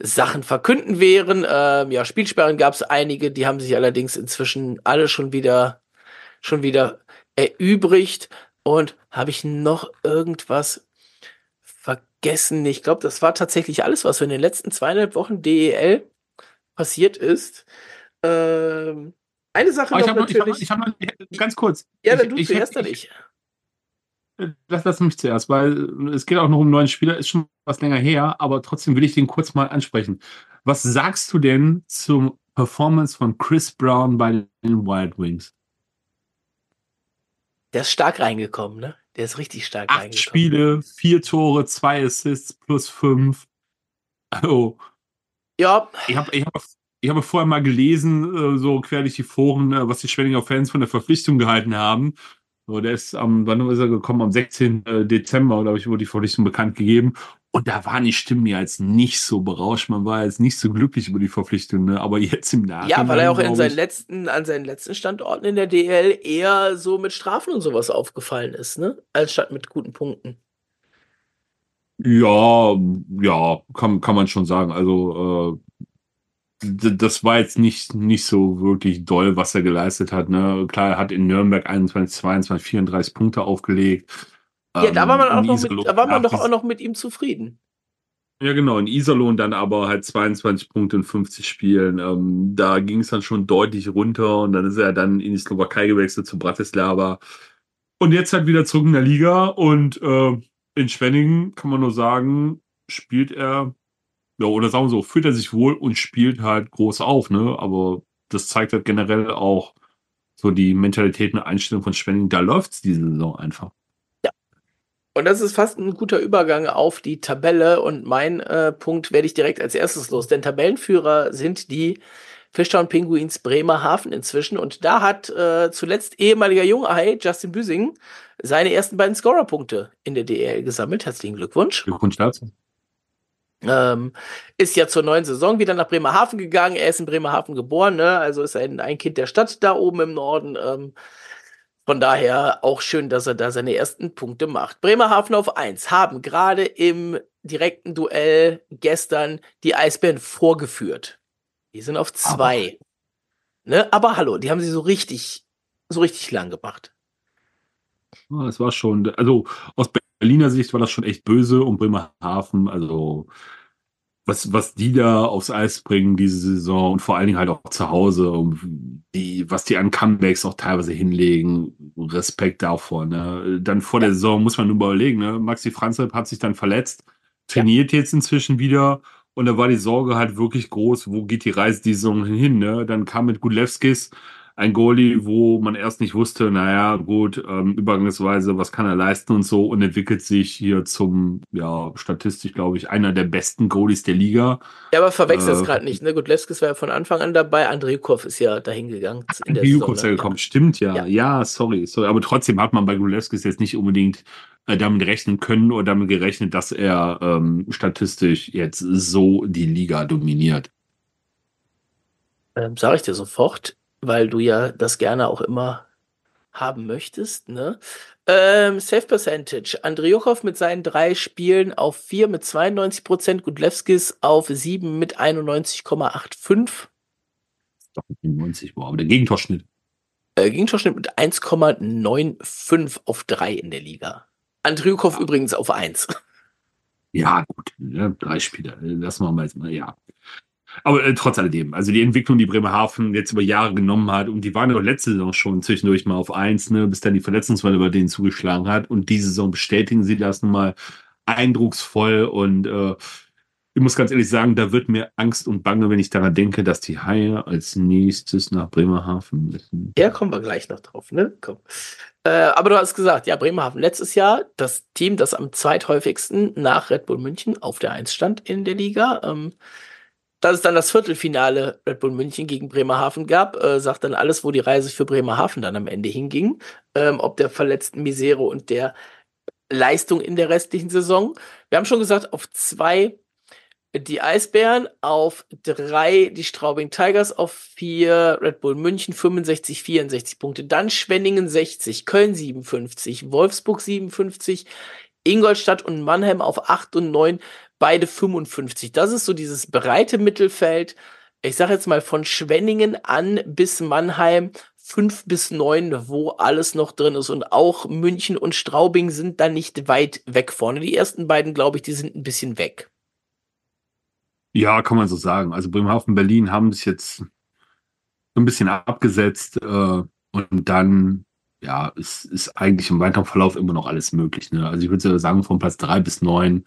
Sachen verkünden wären. Ähm, ja, Spielsperren gab es einige, die haben sich allerdings inzwischen alle schon wieder schon wieder erübrigt. Und habe ich noch irgendwas vergessen? Ich glaube, das war tatsächlich alles, was in den letzten zweieinhalb Wochen DEL passiert ist. Ähm, eine Sache noch, ich hab noch natürlich. Ich habe hab noch, ganz kurz. Ja, dann du ich, zuerst, dann ich. Lass, lass mich zuerst, weil es geht auch noch um neuen Spieler, ist schon was länger her, aber trotzdem will ich den kurz mal ansprechen. Was sagst du denn zum Performance von Chris Brown bei den Wild Wings? Der ist stark reingekommen, ne? Der ist richtig stark Acht reingekommen. Spiele, vier Tore, zwei Assists plus fünf. Also, ja. Ich habe ich hab ich habe vorher mal gelesen, äh, so quer durch die Foren, äh, was die Schwenninger Fans von der Verpflichtung gehalten haben. So, der ist am, wann ist er gekommen? Am 16. Äh, Dezember, glaube ich, wurde die Verpflichtung bekannt gegeben. Und da waren die Stimmen ja jetzt nicht so berauscht. Man war jetzt nicht so glücklich über die Verpflichtung, ne? Aber jetzt im Nachhinein. Ja, weil er auch in seinen letzten, an seinen letzten Standorten in der DL eher so mit Strafen und sowas aufgefallen ist, ne? Als statt mit guten Punkten. Ja, ja, kann, kann man schon sagen. Also, äh, das war jetzt nicht, nicht so wirklich doll, was er geleistet hat. Ne? Klar, er hat in Nürnberg 21, 22, 34 Punkte aufgelegt. Ja, da war man, ähm, auch noch mit, da war man doch auch noch mit ihm zufrieden. Ja, genau. In Iserlohn dann aber halt 22 Punkte in 50 Spielen. Ähm, da ging es dann schon deutlich runter und dann ist er dann in die Slowakei gewechselt zu Bratislava. Und jetzt halt wieder zurück in der Liga und äh, in Schwenningen kann man nur sagen, spielt er ja, oder sagen wir so, fühlt er sich wohl und spielt halt groß auf, ne? Aber das zeigt halt generell auch so die Mentalität und Einstellung von Schwenning. Da läuft's diese Saison einfach. Ja. Und das ist fast ein guter Übergang auf die Tabelle und mein äh, Punkt werde ich direkt als erstes los, denn Tabellenführer sind die Fishtown Pinguins Bremerhaven inzwischen und da hat äh, zuletzt ehemaliger Jungei Justin Büsing seine ersten beiden Scorerpunkte in der DL gesammelt. Herzlichen Glückwunsch. Glückwunsch dazu. Ähm, ist ja zur neuen Saison wieder nach Bremerhaven gegangen. Er ist in Bremerhaven geboren, ne? also ist ein, ein Kind der Stadt da oben im Norden. Ähm, von daher auch schön, dass er da seine ersten Punkte macht. Bremerhaven auf 1 haben gerade im direkten Duell gestern die Eisbären vorgeführt. Die sind auf 2. Ne? Aber hallo, die haben sie so richtig, so richtig lang gemacht. Es war schon, also aus Berliner Sicht war das schon echt böse und Bremerhaven, also was, was die da aufs Eis bringen diese Saison und vor allen Dingen halt auch zu Hause, um die, was die an Comebacks auch teilweise hinlegen, Respekt davor. Ne? Dann vor der Saison muss man nur überlegen, ne? Maxi Franzl hat sich dann verletzt, trainiert ja. jetzt inzwischen wieder und da war die Sorge halt wirklich groß, wo geht die Reise die Saison hin? Ne? Dann kam mit Gudlewskis ein Goalie, wo man erst nicht wusste, naja, gut, ähm, übergangsweise, was kann er leisten und so und entwickelt sich hier zum, ja, statistisch, glaube ich, einer der besten Goalies der Liga. Ja, aber verwechselt es äh, gerade nicht, ne? Gudlewskis war ja von Anfang an dabei, Andrejukov ist ja dahin gegangen. Andrejukov ist ja gekommen, stimmt ja. ja. ja. sorry, sorry. Aber trotzdem hat man bei Gudlewskis jetzt nicht unbedingt äh, damit rechnen können oder damit gerechnet, dass er ähm, statistisch jetzt so die Liga dominiert. Ähm, Sage ich dir sofort weil du ja das gerne auch immer haben möchtest. Ne? Ähm, Safe Percentage. Andriuchow mit seinen drei Spielen auf 4 mit 92 Prozent, Gudlewskis auf 7 mit 91,85. Doch 90, wow, aber der Gegentorschnitt. Äh, Gegentorschnitt mit 1,95 auf 3 in der Liga. Andriuchow ja. übrigens auf 1. Ja, gut, ne? drei Spiele. Lassen wir mal jetzt mal, ja. Aber äh, trotz alledem, also die Entwicklung, die Bremerhaven jetzt über Jahre genommen hat, und die waren ja letzte Saison schon zwischendurch mal auf eins, ne, bis dann die Verletzungswelle über denen zugeschlagen hat. Und diese Saison bestätigen sie das nun mal eindrucksvoll. Und äh, ich muss ganz ehrlich sagen, da wird mir Angst und Bange, wenn ich daran denke, dass die Haie als nächstes nach Bremerhaven müssen. Ja, kommen wir gleich noch drauf, ne? Komm. Äh, aber du hast gesagt, ja, Bremerhaven letztes Jahr das Team, das am zweithäufigsten nach Red Bull München auf der Eins stand in der Liga. Ähm, dass es dann das Viertelfinale Red Bull München gegen Bremerhaven gab, äh, sagt dann alles, wo die Reise für Bremerhaven dann am Ende hinging. Ähm, ob der verletzten Misere und der Leistung in der restlichen Saison. Wir haben schon gesagt, auf zwei die Eisbären, auf drei die Straubing Tigers, auf vier Red Bull München 65, 64 Punkte. Dann Schwenningen 60, Köln 57, Wolfsburg 57, Ingolstadt und Mannheim auf 8 und 9 beide 55. Das ist so dieses breite Mittelfeld. Ich sage jetzt mal von Schwenningen an bis Mannheim 5 bis 9, wo alles noch drin ist. Und auch München und Straubing sind da nicht weit weg vorne. Die ersten beiden, glaube ich, die sind ein bisschen weg. Ja, kann man so sagen. Also Bremerhaven, Berlin haben sich jetzt ein bisschen abgesetzt äh, und dann, ja, es ist eigentlich im weiteren Verlauf immer noch alles möglich. Ne? Also ich würde sagen, von Platz 3 bis 9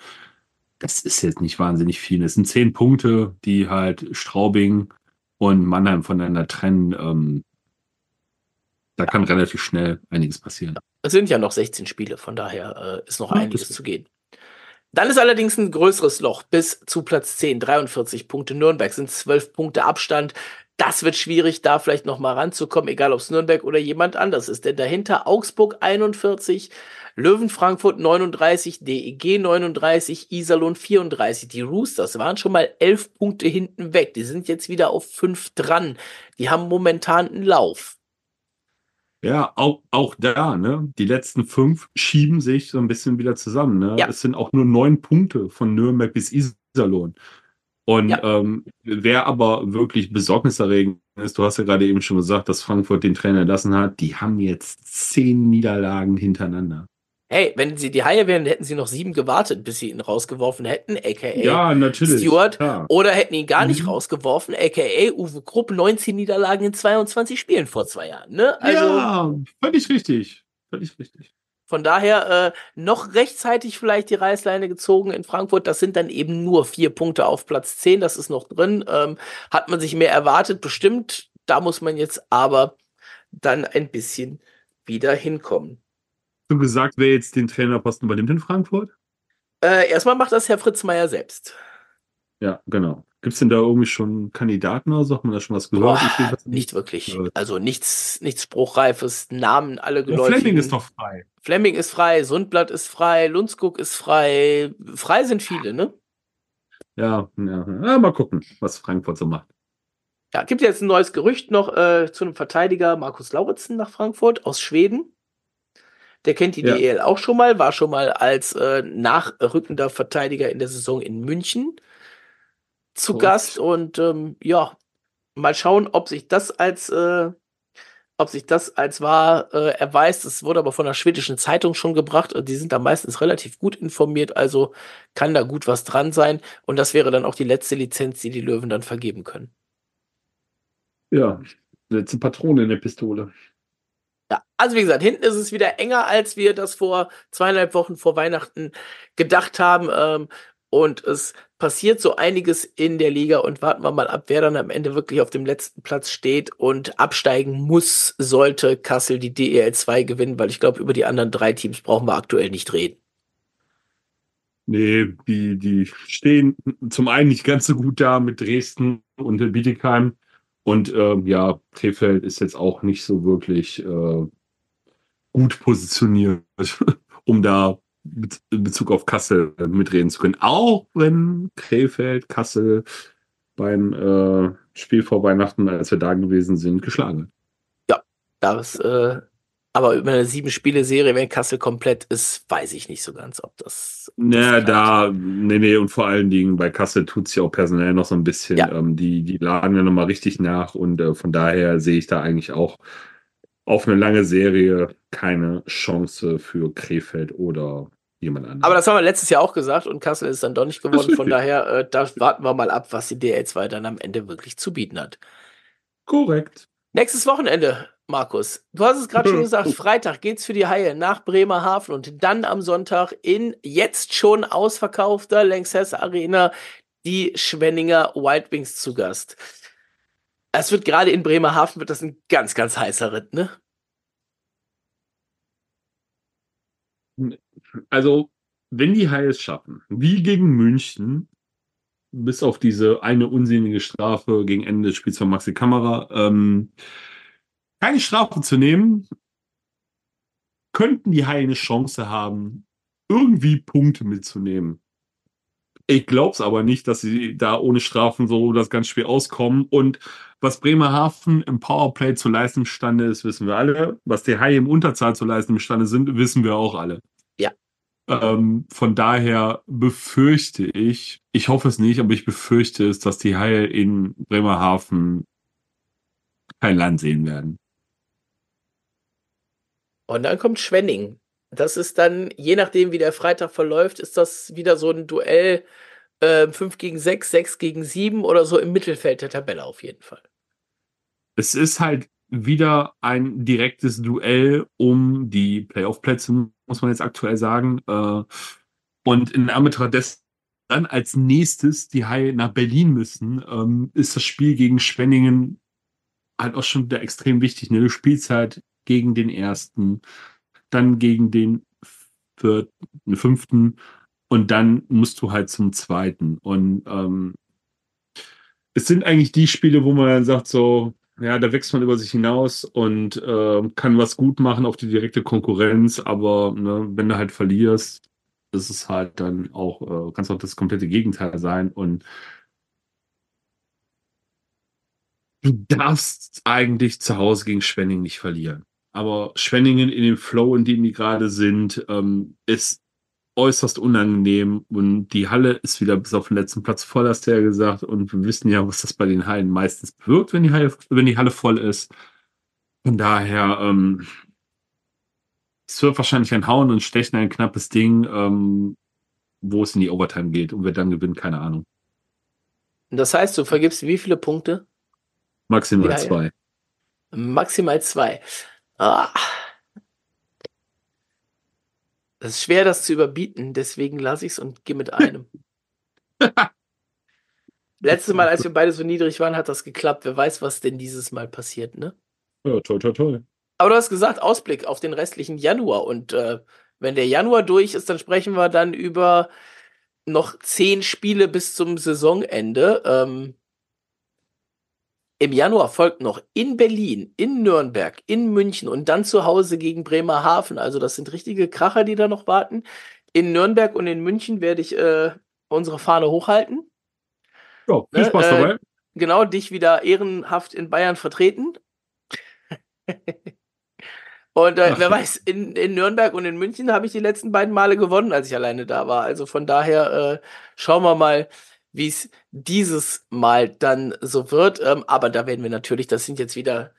das ist jetzt nicht wahnsinnig viel. Es sind zehn Punkte, die halt Straubing und Mannheim voneinander trennen. Ähm, da kann relativ schnell einiges passieren. Es sind ja noch 16 Spiele, von daher äh, ist noch ja, einiges zu gehen. Dann ist allerdings ein größeres Loch bis zu Platz 10, 43 Punkte. Nürnberg sind 12 Punkte Abstand. Das wird schwierig, da vielleicht noch mal ranzukommen, egal ob es Nürnberg oder jemand anders ist. Denn dahinter Augsburg 41, Löwen Frankfurt 39, DEG 39, Iserlohn 34. Die Roosters waren schon mal elf Punkte hinten weg. Die sind jetzt wieder auf fünf dran. Die haben momentan einen Lauf. Ja, auch, auch da, ne? Die letzten fünf schieben sich so ein bisschen wieder zusammen. Ne? Ja. Es sind auch nur neun Punkte von Nürnberg bis Iserlohn. Und ja. ähm, wer aber wirklich besorgniserregend ist, du hast ja gerade eben schon gesagt, dass Frankfurt den Trainer entlassen hat, die haben jetzt zehn Niederlagen hintereinander. Hey, wenn sie die Haie wären, hätten sie noch sieben gewartet, bis sie ihn rausgeworfen hätten, aka ja, natürlich, Stewart. Ja. Oder hätten ihn gar nicht mhm. rausgeworfen, aka Uwe Krupp, 19 Niederlagen in 22 Spielen vor zwei Jahren. Ne? Also, ja, völlig richtig. Völlig richtig. Von daher äh, noch rechtzeitig vielleicht die Reißleine gezogen in Frankfurt. Das sind dann eben nur vier Punkte auf Platz 10. Das ist noch drin. Ähm, hat man sich mehr erwartet, bestimmt. Da muss man jetzt aber dann ein bisschen wieder hinkommen. Du gesagt, wer jetzt den Trainerposten übernimmt in Frankfurt? Äh, erstmal macht das Herr Fritz Meier selbst. Ja, genau. Gibt es denn da irgendwie schon Kandidaten oder so? Hat man da schon was gehört? Boah, nicht wirklich. Also nichts, nichts Spruchreifes, Namen alle geläufig. Oh, Fleming ist doch frei. Fleming ist frei, Sundblatt ist frei, Lundskog ist frei. Frei sind viele, ne? Ja, ja. ja mal gucken, was Frankfurt so macht. Ja, gibt jetzt ein neues Gerücht noch äh, zu einem Verteidiger, Markus Lauritzen nach Frankfurt aus Schweden. Der kennt die ja. DEL auch schon mal, war schon mal als äh, nachrückender Verteidiger in der Saison in München zu Gut. Gast und ähm, ja, mal schauen, ob sich das als äh, ob sich das als wahr äh, erweist. Es wurde aber von der schwedischen Zeitung schon gebracht. Die sind da meistens relativ gut informiert, also kann da gut was dran sein. Und das wäre dann auch die letzte Lizenz, die die Löwen dann vergeben können. Ja, letzte Patrone in der Pistole. Ja, also wie gesagt, hinten ist es wieder enger, als wir das vor zweieinhalb Wochen vor Weihnachten gedacht haben. Ähm, und es passiert so einiges in der Liga und warten wir mal ab, wer dann am Ende wirklich auf dem letzten Platz steht und absteigen muss, sollte Kassel die DEL 2 gewinnen, weil ich glaube, über die anderen drei Teams brauchen wir aktuell nicht reden. Nee, die, die stehen zum einen nicht ganz so gut da mit Dresden und Bietigheim. Und äh, ja, Krefeld ist jetzt auch nicht so wirklich äh, gut positioniert, um da in Bezug auf Kassel mitreden zu können. Auch wenn Krefeld, Kassel beim äh, Spiel vor Weihnachten, als wir da gewesen sind, geschlagen hat. Ja, das, äh, aber über eine Sieben-Spiele-Serie, wenn Kassel komplett ist, weiß ich nicht so ganz, ob das. Naja, da, nee, nee, und vor allen Dingen bei Kassel tut es ja auch personell noch so ein bisschen. Ja. Ähm, die, die laden ja nochmal richtig nach und äh, von daher sehe ich da eigentlich auch auf eine lange Serie keine Chance für Krefeld oder jemand anderes. Aber das haben wir letztes Jahr auch gesagt und Kassel ist dann doch nicht geworden. Von daher, äh, da warten wir mal ab, was die DL2 dann am Ende wirklich zu bieten hat. Korrekt. Nächstes Wochenende, Markus. Du hast es gerade schon gesagt, Freitag geht's für die Haie nach Bremerhaven und dann am Sonntag in jetzt schon ausverkaufter Lanxess Arena die Schwenninger Wild Wings zu Gast. Es wird gerade in Bremerhaven wird das ein ganz, ganz heißer Ritt, ne? Also, wenn die Haie es schaffen, wie gegen München, bis auf diese eine unsinnige Strafe gegen Ende des Spiels von Maxi Kamera, ähm, keine Strafe zu nehmen, könnten die Haie eine Chance haben, irgendwie Punkte mitzunehmen. Ich glaube es aber nicht, dass sie da ohne Strafen so das ganze Spiel auskommen. Und was Bremerhaven im Powerplay zu leisten imstande ist, wissen wir alle. Was die Haie im Unterzahl zu leisten imstande sind, wissen wir auch alle. Ähm, von daher befürchte ich, ich hoffe es nicht, aber ich befürchte es, dass die Haie in Bremerhaven kein Land sehen werden. Und dann kommt Schwenning. Das ist dann, je nachdem, wie der Freitag verläuft, ist das wieder so ein Duell äh, 5 gegen 6, 6 gegen 7 oder so im Mittelfeld der Tabelle auf jeden Fall. Es ist halt wieder ein direktes Duell um die Playoff-Plätze, muss man jetzt aktuell sagen. Äh, und in Anbetracht dessen dann als nächstes die Haie nach Berlin müssen, ähm, ist das Spiel gegen Schwenningen halt auch schon wieder extrem wichtig. Ne? Du spielst halt gegen den ersten, dann gegen den vierten, fünften und dann musst du halt zum zweiten. Und ähm, es sind eigentlich die Spiele, wo man dann sagt, so, ja, da wächst man über sich hinaus und äh, kann was gut machen auf die direkte Konkurrenz, aber ne, wenn du halt verlierst, ist es halt dann auch, äh, kannst auch das komplette Gegenteil sein und du darfst eigentlich zu Hause gegen Schwenning nicht verlieren. Aber Schwenningen in dem Flow, in dem die gerade sind, ähm, ist äußerst unangenehm und die Halle ist wieder bis auf den letzten Platz voll, hast du ja gesagt. Und wir wissen ja, was das bei den Hallen meistens bewirkt, wenn die Halle, wenn die Halle voll ist. Von daher, ähm, es wird wahrscheinlich ein Hauen und Stechen, ein knappes Ding, ähm, wo es in die Overtime geht und wer dann gewinnt, keine Ahnung. Das heißt, du vergibst wie viele Punkte? Maximal ja, zwei. Maximal zwei. Ah. Es ist schwer, das zu überbieten, deswegen lasse ich es und gehe mit einem. Letztes Mal, als wir beide so niedrig waren, hat das geklappt. Wer weiß, was denn dieses Mal passiert, ne? Ja, toll, toll, toll. Aber du hast gesagt, Ausblick auf den restlichen Januar. Und äh, wenn der Januar durch ist, dann sprechen wir dann über noch zehn Spiele bis zum Saisonende. Ähm, Im Januar folgt noch in Berlin, in Nürnberg, in München und dann zu Hause gegen Bremerhaven. Also das sind richtige Kracher, die da noch warten. In Nürnberg und in München werde ich äh, unsere Fahne hochhalten. Ja, viel Ne, Spaß äh, dabei. Genau, dich wieder ehrenhaft in Bayern vertreten. Und äh, wer weiß, in, in Nürnberg und in München habe ich die letzten beiden Male gewonnen, als ich alleine da war. Also von daher äh, schauen wir mal, wie es dieses Mal dann so wird. Ähm, aber da werden wir natürlich, das sind jetzt wieder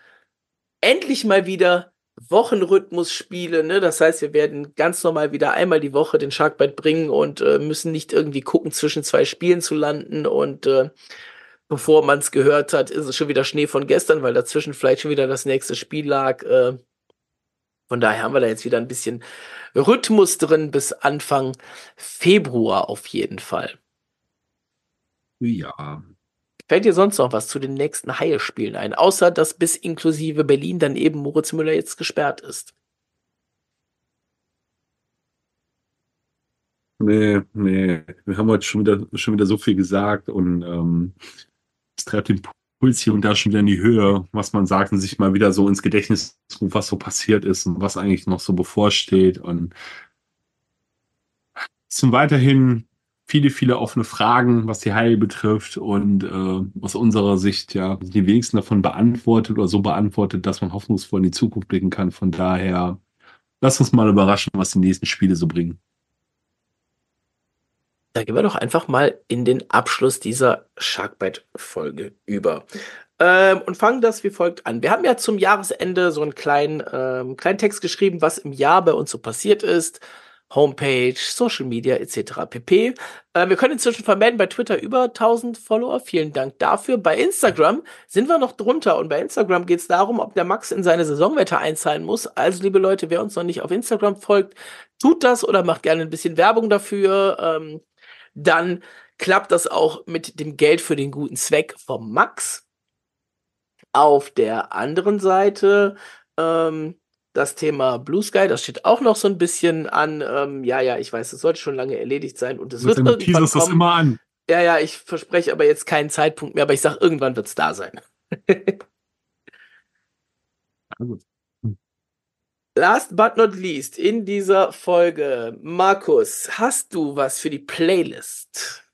endlich mal wieder Wochenrhythmus-Spiele. Ne? Das heißt, wir werden ganz normal wieder einmal die Woche den Sharkbite bringen und äh, müssen nicht irgendwie gucken, zwischen zwei Spielen zu landen. Und äh, bevor man es gehört hat, ist es schon wieder Schnee von gestern, weil dazwischen vielleicht schon wieder das nächste Spiel lag. Äh, von daher haben wir da jetzt wieder ein bisschen Rhythmus drin bis Anfang Februar auf jeden Fall. Ja. Fällt dir sonst noch was zu den nächsten Haie-Spielen ein? Außer, dass bis inklusive Berlin dann eben Moritz Müller jetzt gesperrt ist. Nee, nee. Wir haben heute schon wieder, schon wieder so viel gesagt und ähm, es treibt den Puls hier und da schon wieder in die Höhe, was man sagt und sich mal wieder so ins Gedächtnis ruft, was so passiert ist und was eigentlich noch so bevorsteht. Und sind weiterhin viele, viele offene Fragen, was die Haie betrifft und äh, aus unserer Sicht ja die wenigsten davon beantwortet oder so beantwortet, dass man hoffnungsvoll in die Zukunft blicken kann. Von daher, lass uns mal überraschen, was die nächsten Spiele so bringen. Da gehen wir doch einfach mal in den Abschluss dieser Sharkbite-Folge über. Ähm, und fangen das wie folgt an. Wir haben ja zum Jahresende so einen kleinen, ähm, kleinen Text geschrieben, was im Jahr bei uns so passiert ist. Homepage, Social Media etc. pp. Äh, wir können inzwischen vermelden bei Twitter über 1000 Follower. Vielen Dank dafür. Bei Instagram sind wir noch drunter und bei Instagram geht es darum, ob der Max in seine Saisonwette einzahlen muss. Also, liebe Leute, wer uns noch nicht auf Instagram folgt, tut das oder macht gerne ein bisschen Werbung dafür. Ähm, dann klappt das auch mit dem Geld für den guten Zweck vom Max. Auf der anderen Seite ähm, das Thema Blue Sky, das steht auch noch so ein bisschen an. Ähm, ja, ja, ich weiß, es sollte schon lange erledigt sein und es wird irgendwann teaserst das kommen. immer an. Ja, ja, ich verspreche aber jetzt keinen Zeitpunkt mehr, aber ich sag, irgendwann wird es da sein. Also, Last but not least in dieser Folge, Markus, hast du was für die Playlist?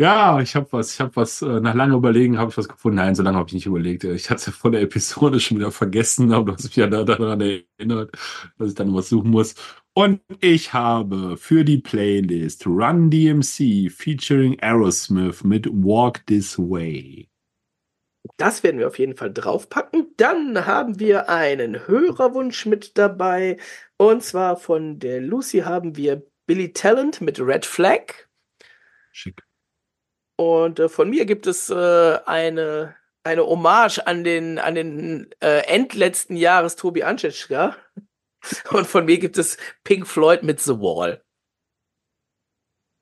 Ja, ich habe was, ich habe was, äh, nach langem Überlegen habe ich was gefunden. Nein, so lange habe ich nicht überlegt. Ich hatte es ja vor der Episode schon wieder vergessen, aber du hast mich ja da- daran erinnert, dass ich dann was suchen muss. Und ich habe für die Playlist Run DMC featuring Aerosmith mit Walk This Way. Das werden wir auf jeden Fall draufpacken. Dann haben wir einen Hörerwunsch mit dabei. Und zwar von der Lucy haben wir Billy Talent mit Red Flag. Schick. Und äh, von mir gibt es äh, eine, eine Hommage an den, an den äh, endletzten Jahres Tobi Anschitschka. Und von mir gibt es Pink Floyd mit The Wall.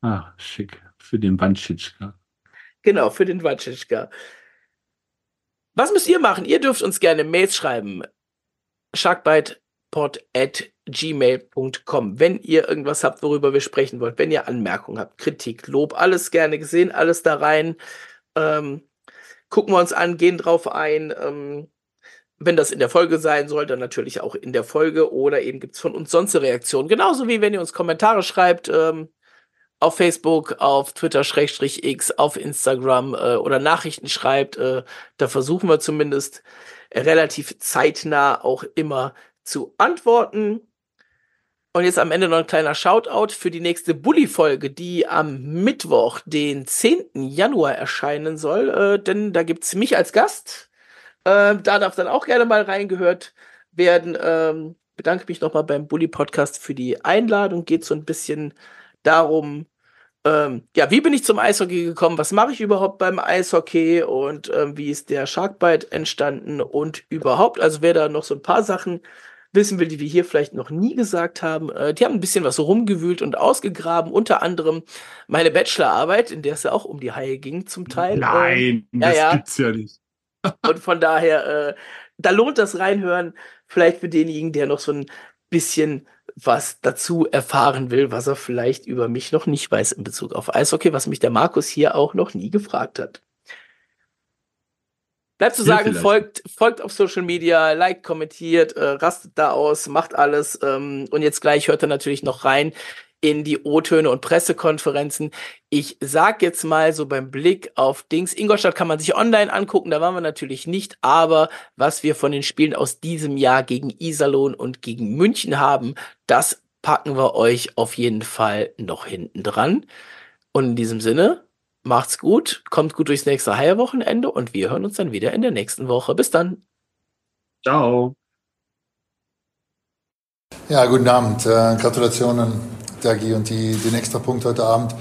Ah, schick. Für den Bandschitschka. Genau, für den Wanschitschka. Was müsst ihr machen? Ihr dürft uns gerne Mails schreiben. sharkbitepod at gmail.com. Wenn ihr irgendwas habt, worüber wir sprechen wollt, wenn ihr Anmerkungen habt, Kritik, Lob, alles gerne gesehen, alles da rein. Ähm, gucken wir uns an, gehen drauf ein. Ähm, wenn das in der Folge sein soll, dann natürlich auch in der Folge oder eben gibt es von uns sonst eine Reaktion. Genauso wie wenn ihr uns Kommentare schreibt, ähm, auf Facebook, auf Twitter Schrägstrich X, auf Instagram äh, oder Nachrichten schreibt, äh, da versuchen wir zumindest relativ zeitnah auch immer zu antworten. Und jetzt am Ende noch ein kleiner Shoutout für die nächste Bully-Folge, die am Mittwoch, den 10. Januar erscheinen soll. Äh, denn da gibt's mich als Gast. Äh, da darf dann auch gerne mal reingehört werden. Ähm, bedanke mich nochmal beim Bully-Podcast für die Einladung. Geht so ein bisschen darum, ähm, ja, wie bin ich zum Eishockey gekommen? Was mache ich überhaupt beim Eishockey? Und ähm, wie ist der Sharkbite entstanden? Und überhaupt, also wer da noch so ein paar Sachen wissen will, die wir hier vielleicht noch nie gesagt haben. Äh, die haben ein bisschen was rumgewühlt und ausgegraben, unter anderem meine Bachelorarbeit, in der es ja auch um die Haie ging zum Teil. Nein, ähm, ja, das ja. gibt's ja nicht. und von daher, äh, da lohnt das reinhören, vielleicht für denjenigen, der noch so ein bisschen was dazu erfahren will, was er vielleicht über mich noch nicht weiß in Bezug auf Eishockey, was mich der Markus hier auch noch nie gefragt hat. Bleibt zu sagen, folgt, folgt auf Social Media, liked, kommentiert, äh, rastet da aus, macht alles. Ähm, und jetzt gleich hört er natürlich noch rein in die O-Töne und Pressekonferenzen. Ich sag jetzt mal so beim Blick auf Dings. Ingolstadt kann man sich online angucken, da waren wir natürlich nicht, aber was wir von den Spielen aus diesem Jahr gegen Iserlohn und gegen München haben, das packen wir euch auf jeden Fall noch hinten dran. Und in diesem Sinne, macht's gut, kommt gut durchs nächste Haie-Wochenende und wir hören uns dann wieder in der nächsten Woche. Bis dann. Ciao. Ja, guten Abend. Äh, Gratulationen Dagi und die, den extra Punkt heute Abend.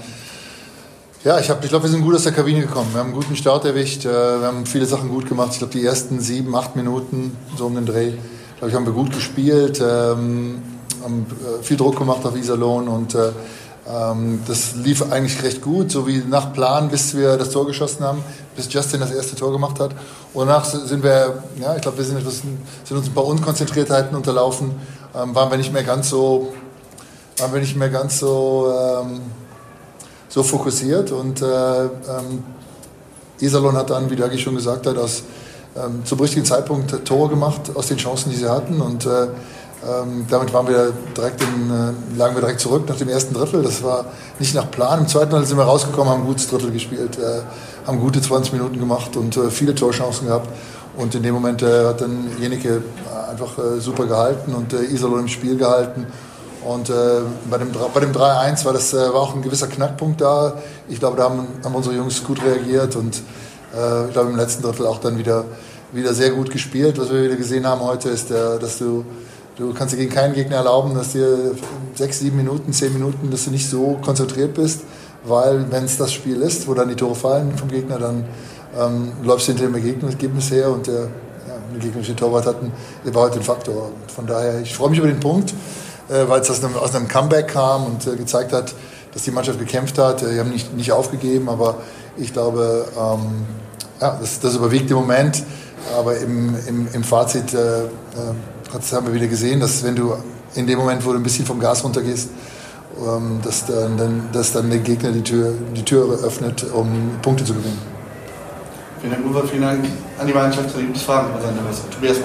Ja, ich, ich glaube, wir sind gut aus der Kabine gekommen. Wir haben einen guten Start erwischt. Äh, wir haben viele Sachen gut gemacht. Ich glaube, die ersten sieben, acht Minuten, so um den Dreh, glaube ich, haben wir gut gespielt. Ähm, haben äh, viel Druck gemacht auf Iserlohn und äh, das lief eigentlich recht gut, so wie nach Plan, bis wir das Tor geschossen haben, bis Justin das erste Tor gemacht hat. Und danach sind wir, ja, ich glaube, wir sind, sind uns ein paar Unkonzentriertheiten unterlaufen, ähm, waren wir nicht mehr ganz so waren wir nicht mehr ganz so, ähm, so fokussiert. Und äh, ähm, Iserlohn hat dann, wie Dagi schon gesagt hat, aus, ähm, zum richtigen Zeitpunkt Tore gemacht aus den Chancen, die sie hatten. Und äh, ähm, damit waren wir direkt in, äh, lagen wir direkt zurück nach dem ersten Drittel. Das war nicht nach Plan. Im zweiten Drittel sind wir rausgekommen, haben ein gutes Drittel gespielt, äh, haben gute 20 Minuten gemacht und äh, viele Torchancen gehabt. Und in dem Moment äh, hat dann Jenike einfach äh, super gehalten und äh, Iserlohn im Spiel gehalten. Und äh, bei dem, dem 3-1 war das war auch ein gewisser Knackpunkt da. Ich glaube, da haben, haben unsere Jungs gut reagiert und ich glaube im letzten Drittel auch dann wieder, wieder sehr gut gespielt. Was wir wieder gesehen haben heute ist, dass du, du kannst dir gegen keinen Gegner erlauben, dass dir sechs, sieben Minuten, zehn Minuten, dass du nicht so konzentriert bist, weil wenn es das Spiel ist, wo dann die Tore fallen vom Gegner, dann ähm, läufst du hinter dem Ergebnis her und der, ja, gegnerische Torwart hat einen, war heute ein Faktor. Von daher, ich freue mich über den Punkt. Äh, weil es aus einem, aus einem Comeback kam und äh, gezeigt hat, dass die Mannschaft gekämpft hat. Die haben nicht, nicht aufgegeben, aber ich glaube, ähm, ja, das, das überwiegt im Moment. Aber im, im, im Fazit äh, äh, das haben wir wieder gesehen, dass wenn du in dem Moment, wo du ein bisschen vom Gas runtergehst, ähm, dass, dann, dann, dass dann der Gegner die Tür, die Tür öffnet, um Punkte zu gewinnen. Vielen Dank, Uwe. Vielen Dank an die Mannschaft. Fragen an seine Tobias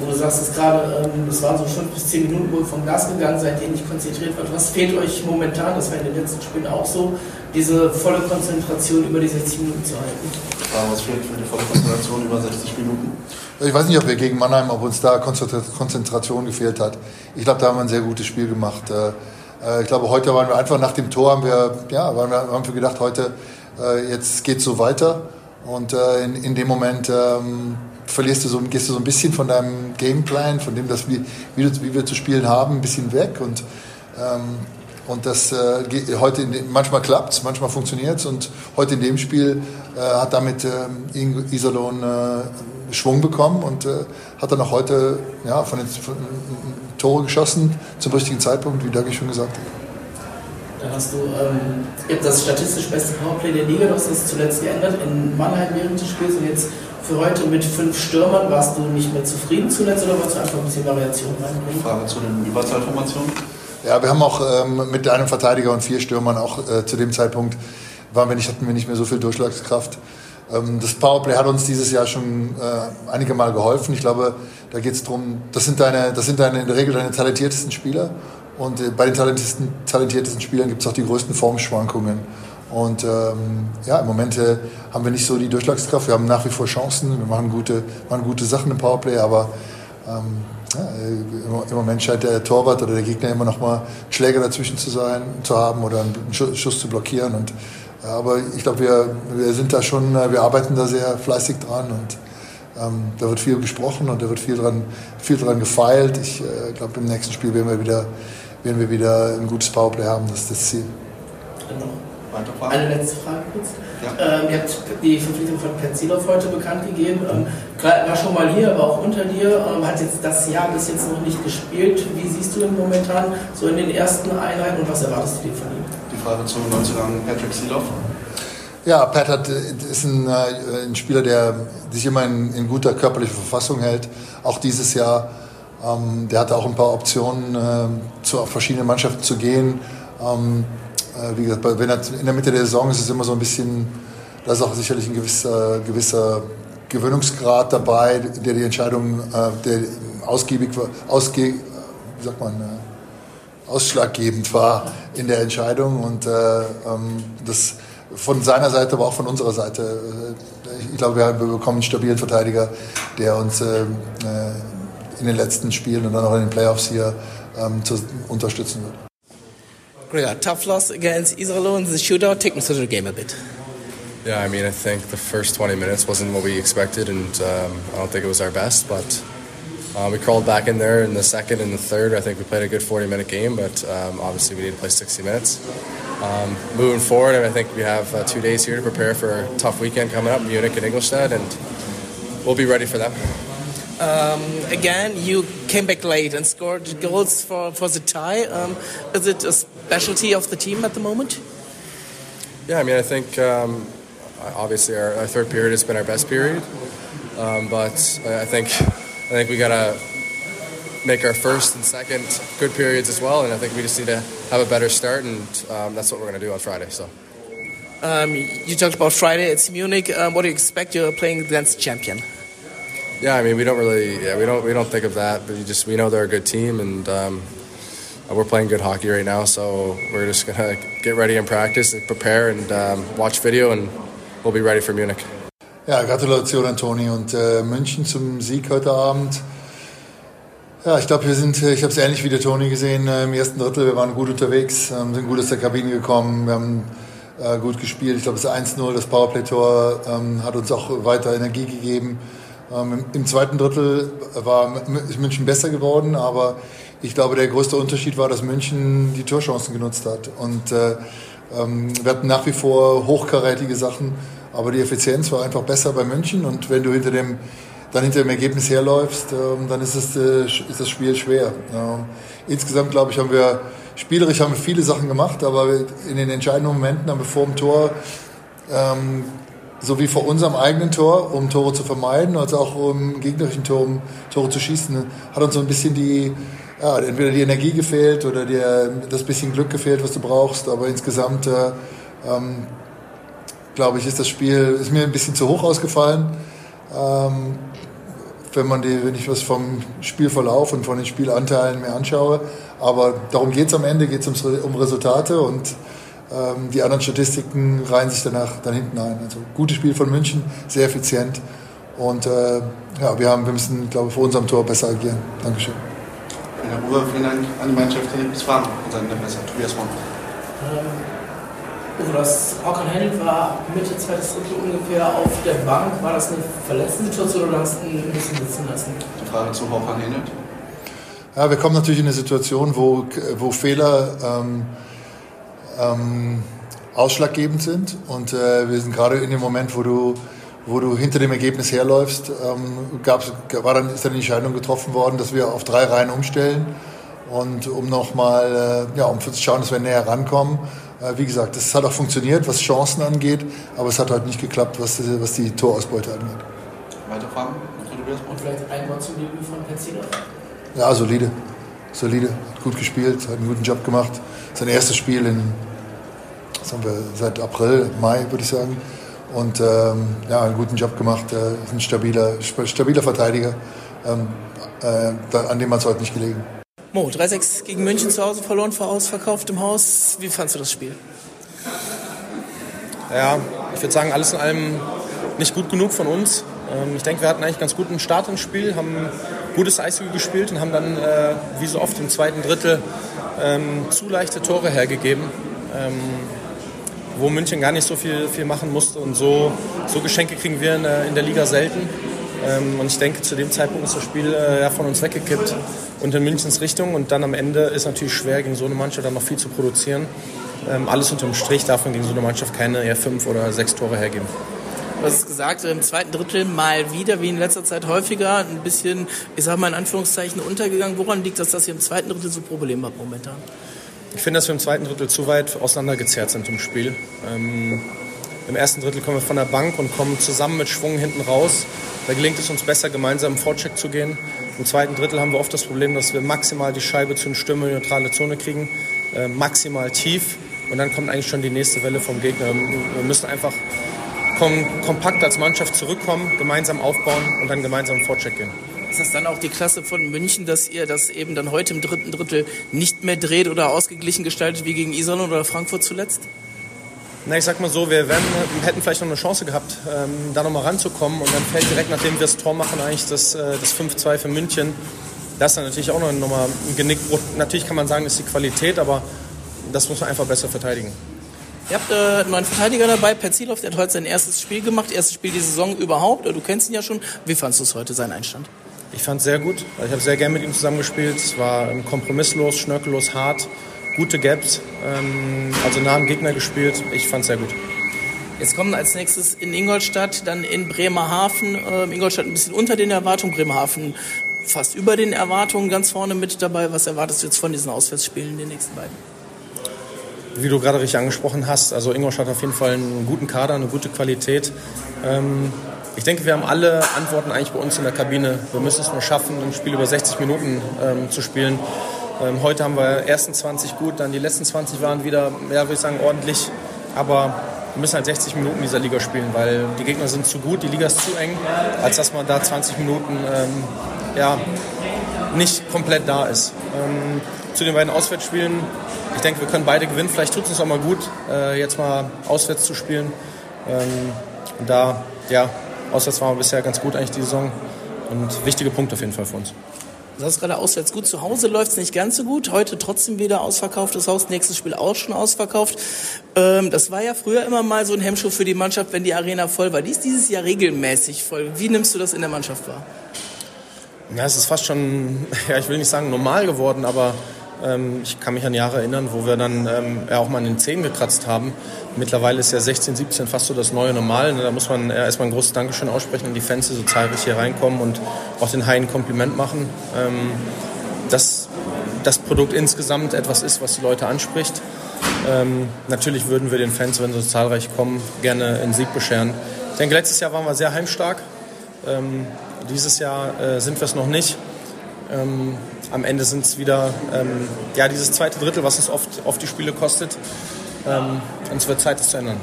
wo du sagst es gerade, ähm, das waren so fünf bis zehn Minuten, wo ihr vom Gas gegangen seid, ihr nicht konzentriert wart. Was fehlt euch momentan, das war in den letzten Spielen auch so, diese volle Konzentration über die 60 Minuten zu halten? was fehlt für die volle Konzentration über 60 Minuten? Ich weiß nicht, ob wir gegen Mannheim, ob uns da Konzentration gefehlt hat. Ich glaube, da haben wir ein sehr gutes Spiel gemacht. Äh, äh, ich glaube, heute waren wir einfach nach dem Tor, haben wir, ja, waren wir, haben wir gedacht, heute, äh, jetzt geht es so weiter. Und in, in dem Moment ähm, verlierst du so, gehst du so ein bisschen von deinem Gameplan, von dem, dass wir, wie, wie wir zu spielen haben, ein bisschen weg. Und, ähm, und das äh, heute den, manchmal klappt es, manchmal funktioniert es. Und heute in dem Spiel äh, hat damit äh, Iserlohn äh, Schwung bekommen und äh, hat dann auch heute ja, von den von, Tore geschossen zum richtigen Zeitpunkt, wie Dagi schon gesagt hat. Dann hast du ähm, das statistisch beste Powerplay der Liga, du hast das zuletzt geändert in Mannheim während des Spiels und jetzt für heute mit fünf Stürmern. Warst du nicht mehr zufrieden zuletzt oder wolltest du einfach ein bisschen Variation reinbringen? Frage zu den Überzahlformationen. Ja, wir haben auch ähm, mit einem Verteidiger und vier Stürmern auch äh, zu dem Zeitpunkt waren wir nicht, hatten wir nicht mehr so viel Durchschlagskraft. Ähm, das Powerplay hat uns dieses Jahr schon äh, einige Mal geholfen. Ich glaube, da geht es darum, das sind deine, das sind deine in der Regel deine talentiertesten Spieler. Und äh, bei den talentiertesten, talentiertesten Spielern gibt es auch die größten Formschwankungen. Und ähm, ja, im Moment äh, haben wir nicht so die Durchschlagskraft. Wir haben nach wie vor Chancen. Wir machen gute, machen gute Sachen im Powerplay, aber ähm, ja, äh, im Moment scheint der Torwart oder der Gegner immer noch mal Schläger dazwischen zu sein, zu haben oder einen Schuss zu blockieren. Und, ja, aber ich glaube, wir, wir sind da schon, äh, wir arbeiten da sehr fleißig dran und ähm, da wird viel gesprochen und da wird viel dran, viel dran gefeilt. Ich äh, glaube, im nächsten Spiel werden wir wieder, werden wir wieder ein gutes Powerplay haben. Das ist das Ziel. Eine letzte Frage kurz. Ja. Ähm, ihr habt die Verpflichtung von Petzilov heute bekannt gegeben. Ähm, war schon mal hier, aber auch unter dir. Ähm, hat jetzt das Jahr bis jetzt noch nicht gespielt. Wie siehst du ihn momentan so in den ersten Einheiten und was erwartest du dir von ihm? Die Frage zum 19 Patrick Silov. Ja, Pat hat, ist ein, äh, ein, Spieler, der sich immer in, in, guter körperlicher Verfassung hält. Auch dieses Jahr. Ähm, der hatte auch ein paar Optionen, äh, zu verschiedenen Mannschaften zu gehen. Ähm, äh, wie gesagt, wenn er in der Mitte der Saison ist, ist es immer so ein bisschen, da ist auch sicherlich ein gewisser, gewisser Gewöhnungsgrad dabei, der die Entscheidung, äh, der ausgiebig, ausge, wie sagt man, äh, ausschlaggebend war in der Entscheidung und äh, ähm, das von seiner Seite, aber auch von unserer Seite. Äh, ich glaube, wir bekommen einen stabilen Verteidiger, der uns äh, in den letzten Spielen und dann auch in den Playoffs hier ähm, unterstützen wird. Yeah, tough loss against Israel in the shootout. Take me through the game a bit. Yeah, I mean, I think the first 20 minutes wasn't what we expected, and um, I don't think it was our best, but uh, we crawled back in there in the second and the third. I think we played a good 40 minute game, but um, obviously we need to play 60 minutes. Um, moving forward, I think we have uh, two days here to prepare for a tough weekend coming up, Munich and Ingolstadt, and we'll be ready for them. Um, again, you came back late and scored goals for, for the tie. Um, is it a specialty of the team at the moment? Yeah, I mean, I think um, obviously our, our, third period has been our best period, um, but I think I think we gotta make our first and second good periods as well, and I think we just need to have a better start, and um, that's what we're gonna do on Friday. So. Um, you talked about Friday. It's Munich. Um, what do you expect? You're playing against champion. Yeah, I mean, we don't really, yeah, we don't, we don't think of that, but we just we know they're a good team, and um, we're playing good hockey right now. So we're just gonna get ready and practice, and prepare, and um, watch video, and we'll be ready for Munich. Ja, Gratulation an Toni und äh, München zum Sieg heute Abend. Ja, ich glaube, wir sind, ich habe es ähnlich wie der Toni gesehen äh, im ersten Drittel. Wir waren gut unterwegs, ähm, sind gut aus der Kabine gekommen, wir haben äh, gut gespielt. Ich glaube, es ist 1-0, das Powerplay-Tor ähm, hat uns auch weiter Energie gegeben. Ähm, Im zweiten Drittel war München besser geworden, aber ich glaube, der größte Unterschied war, dass München die Torchancen genutzt hat. Und äh, ähm, wir hatten nach wie vor hochkarätige Sachen, aber die Effizienz war einfach besser bei München. Und wenn du hinter dem, dann hinter dem Ergebnis herläufst, ähm, dann ist, es, äh, ist das Spiel schwer. Ähm, insgesamt, glaube ich, haben wir spielerisch haben wir viele Sachen gemacht, aber in den entscheidenden Momenten haben wir vor dem Tor ähm, sowie vor unserem eigenen Tor, um Tore zu vermeiden, als auch um gegnerischen Tor, um Tore zu schießen, hat uns so ein bisschen die, ja, entweder die Energie gefehlt oder der, das bisschen Glück gefehlt, was du brauchst. Aber insgesamt, äh, ähm, glaube ich, ist das Spiel, ist mir ein bisschen zu hoch ausgefallen. Ähm, wenn man die, wenn ich was vom Spielverlauf und von den Spielanteilen mir anschaue. Aber darum geht es am Ende, geht es um Resultate und ähm, die anderen Statistiken reihen sich danach dann hinten ein. Also gutes Spiel von München, sehr effizient. Und äh, ja, wir, haben, wir müssen, glaube ich, vor unserem Tor besser agieren. Dankeschön. Ja, Uwe, vielen Dank an die Mannschaft des Fahren und seinen Besser, Tobias Mann. Ähm, Uwe, das Håkan Hennig war Mitte zweites Drittel ungefähr auf der Bank. War das eine verletzte Situation oder hast du ihn ein bisschen sitzen lassen? Die Frage zu Håkan Hennig. Ja, wir kommen natürlich in eine Situation, wo, wo Fehler ähm, ähm, ausschlaggebend sind. Und äh, wir sind gerade in dem Moment, wo du, wo du hinter dem Ergebnis herläufst, ähm, gab's, war dann, ist dann die Entscheidung getroffen worden, dass wir auf drei Reihen umstellen. Und um nochmal, äh, ja, um zu schauen, dass wir näher rankommen. Äh, wie gesagt, das hat auch funktioniert, was Chancen angeht, aber es hat halt nicht geklappt, was, was die Torausbeute angeht. Weitere Fragen? Und vielleicht ein Wort zum Debüt von Petzino? Ja, solide. Solide. Hat gut gespielt, hat einen guten Job gemacht. Sein erstes Spiel in das haben wir seit April, Mai, würde ich sagen. Und ähm, ja, einen guten Job gemacht. Er ist ein stabiler, stabiler Verteidiger, ähm, äh, an dem man es heute nicht gelegen. Mo, 3-6 gegen München zu Hause verloren, vor ausverkauft im Haus. Wie fandest du das Spiel? Ja, ich würde sagen, alles in allem nicht gut genug von uns. Ähm, ich denke, wir hatten eigentlich einen ganz guten Start ins Spiel, haben gutes Eishockey gespielt und haben dann, äh, wie so oft im zweiten Drittel, ähm, zu leichte Tore hergegeben. Wo München gar nicht so viel, viel machen musste. Und so, so Geschenke kriegen wir in der, in der Liga selten. Ähm, und ich denke, zu dem Zeitpunkt ist das Spiel äh, ja, von uns weggekippt und in Münchens Richtung. Und dann am Ende ist natürlich schwer, gegen so eine Mannschaft dann noch viel zu produzieren. Ähm, alles unterm Strich darf man gegen so eine Mannschaft keine eher fünf oder sechs Tore hergeben. Du hast es gesagt, im zweiten Drittel mal wieder, wie in letzter Zeit häufiger, ein bisschen, ich sag mal in Anführungszeichen, untergegangen. Woran liegt das, dass ihr im zweiten Drittel so Probleme habt momentan? Ich finde, dass wir im zweiten Drittel zu weit auseinandergezerrt sind im Spiel. Ähm, Im ersten Drittel kommen wir von der Bank und kommen zusammen mit Schwung hinten raus. Da gelingt es uns besser, gemeinsam im Vorcheck zu gehen. Im zweiten Drittel haben wir oft das Problem, dass wir maximal die Scheibe zu in die neutrale Zone kriegen, äh, maximal tief. Und dann kommt eigentlich schon die nächste Welle vom Gegner. Wir müssen einfach kom kompakt als Mannschaft zurückkommen, gemeinsam aufbauen und dann gemeinsam im Vorcheck gehen. Ist das dann auch die Klasse von München, dass ihr das eben dann heute im dritten Drittel nicht mehr dreht oder ausgeglichen gestaltet wie gegen Iserlohn oder Frankfurt zuletzt? Na, ich sag mal so, wir werden, hätten vielleicht noch eine Chance gehabt, ähm, da nochmal ranzukommen. Und dann fällt direkt, nachdem wir das Tor machen, eigentlich das, äh, das 5-2 für München. Das ist dann natürlich auch noch nochmal ein Genickbruch. Natürlich kann man sagen, das ist die Qualität, aber das muss man einfach besser verteidigen. Ihr habt äh, einen neuen Verteidiger dabei, Per Zielhoff, der hat heute sein erstes Spiel gemacht, erstes Spiel die Saison überhaupt. Du kennst ihn ja schon. Wie fandest du es heute, seinen Einstand? Ich fand es sehr gut. Ich habe sehr gern mit ihm zusammengespielt. Es war kompromisslos, schnörkellos, hart, gute Gaps, ähm, also nah am Gegner gespielt. Ich fand es sehr gut. Jetzt kommen als nächstes in Ingolstadt, dann in Bremerhaven. Ähm, Ingolstadt ein bisschen unter den Erwartungen, Bremerhaven fast über den Erwartungen ganz vorne mit dabei. Was erwartest du jetzt von diesen Auswärtsspielen, den nächsten beiden? Wie du gerade richtig angesprochen hast, also Ingolstadt hat auf jeden Fall einen guten Kader, eine gute Qualität. Ähm, ich denke, wir haben alle Antworten eigentlich bei uns in der Kabine. Wir müssen es nur schaffen, ein Spiel über 60 Minuten ähm, zu spielen. Ähm, heute haben wir ersten 20 gut, dann die letzten 20 waren wieder, ja, würde ich sagen, ordentlich. Aber wir müssen halt 60 Minuten in dieser Liga spielen, weil die Gegner sind zu gut, die Liga ist zu eng, als dass man da 20 Minuten ähm, ja, nicht komplett da ist. Ähm, zu den beiden Auswärtsspielen, ich denke, wir können beide gewinnen. Vielleicht tut es uns auch mal gut, äh, jetzt mal auswärts zu spielen. Ähm, und da, ja, auswärts waren wir bisher ganz gut eigentlich die Saison und wichtige Punkte auf jeden Fall für uns. Du sagst gerade auswärts gut, zu Hause läuft es nicht ganz so gut. Heute trotzdem wieder ausverkauftes Haus, nächstes Spiel auch schon ausverkauft. Ähm, das war ja früher immer mal so ein Hemmschuh für die Mannschaft, wenn die Arena voll war. Die ist dieses Jahr regelmäßig voll. Wie nimmst du das in der Mannschaft wahr? Ja, es ist fast schon, ja, ich will nicht sagen normal geworden, aber ähm, ich kann mich an Jahre erinnern, wo wir dann ähm, ja, auch mal in den Zehen gekratzt haben. Mittlerweile ist ja 16, 17 fast so das neue Normal. Ne? Da muss man erstmal ein großes Dankeschön aussprechen an die Fans, die so zahlreich hier reinkommen und auch den Haien Kompliment machen. Ähm, dass das Produkt insgesamt etwas ist, was die Leute anspricht. Ähm, natürlich würden wir den Fans, wenn sie so zahlreich kommen, gerne einen Sieg bescheren. Ich denke, letztes Jahr waren wir sehr heimstark. Ähm, dieses Jahr äh, sind wir es noch nicht. Am Ende sind es wieder ja, dieses zweite Drittel, was uns oft, oft die Spiele kostet. Ähm, und es wird Zeit, das zu ändern.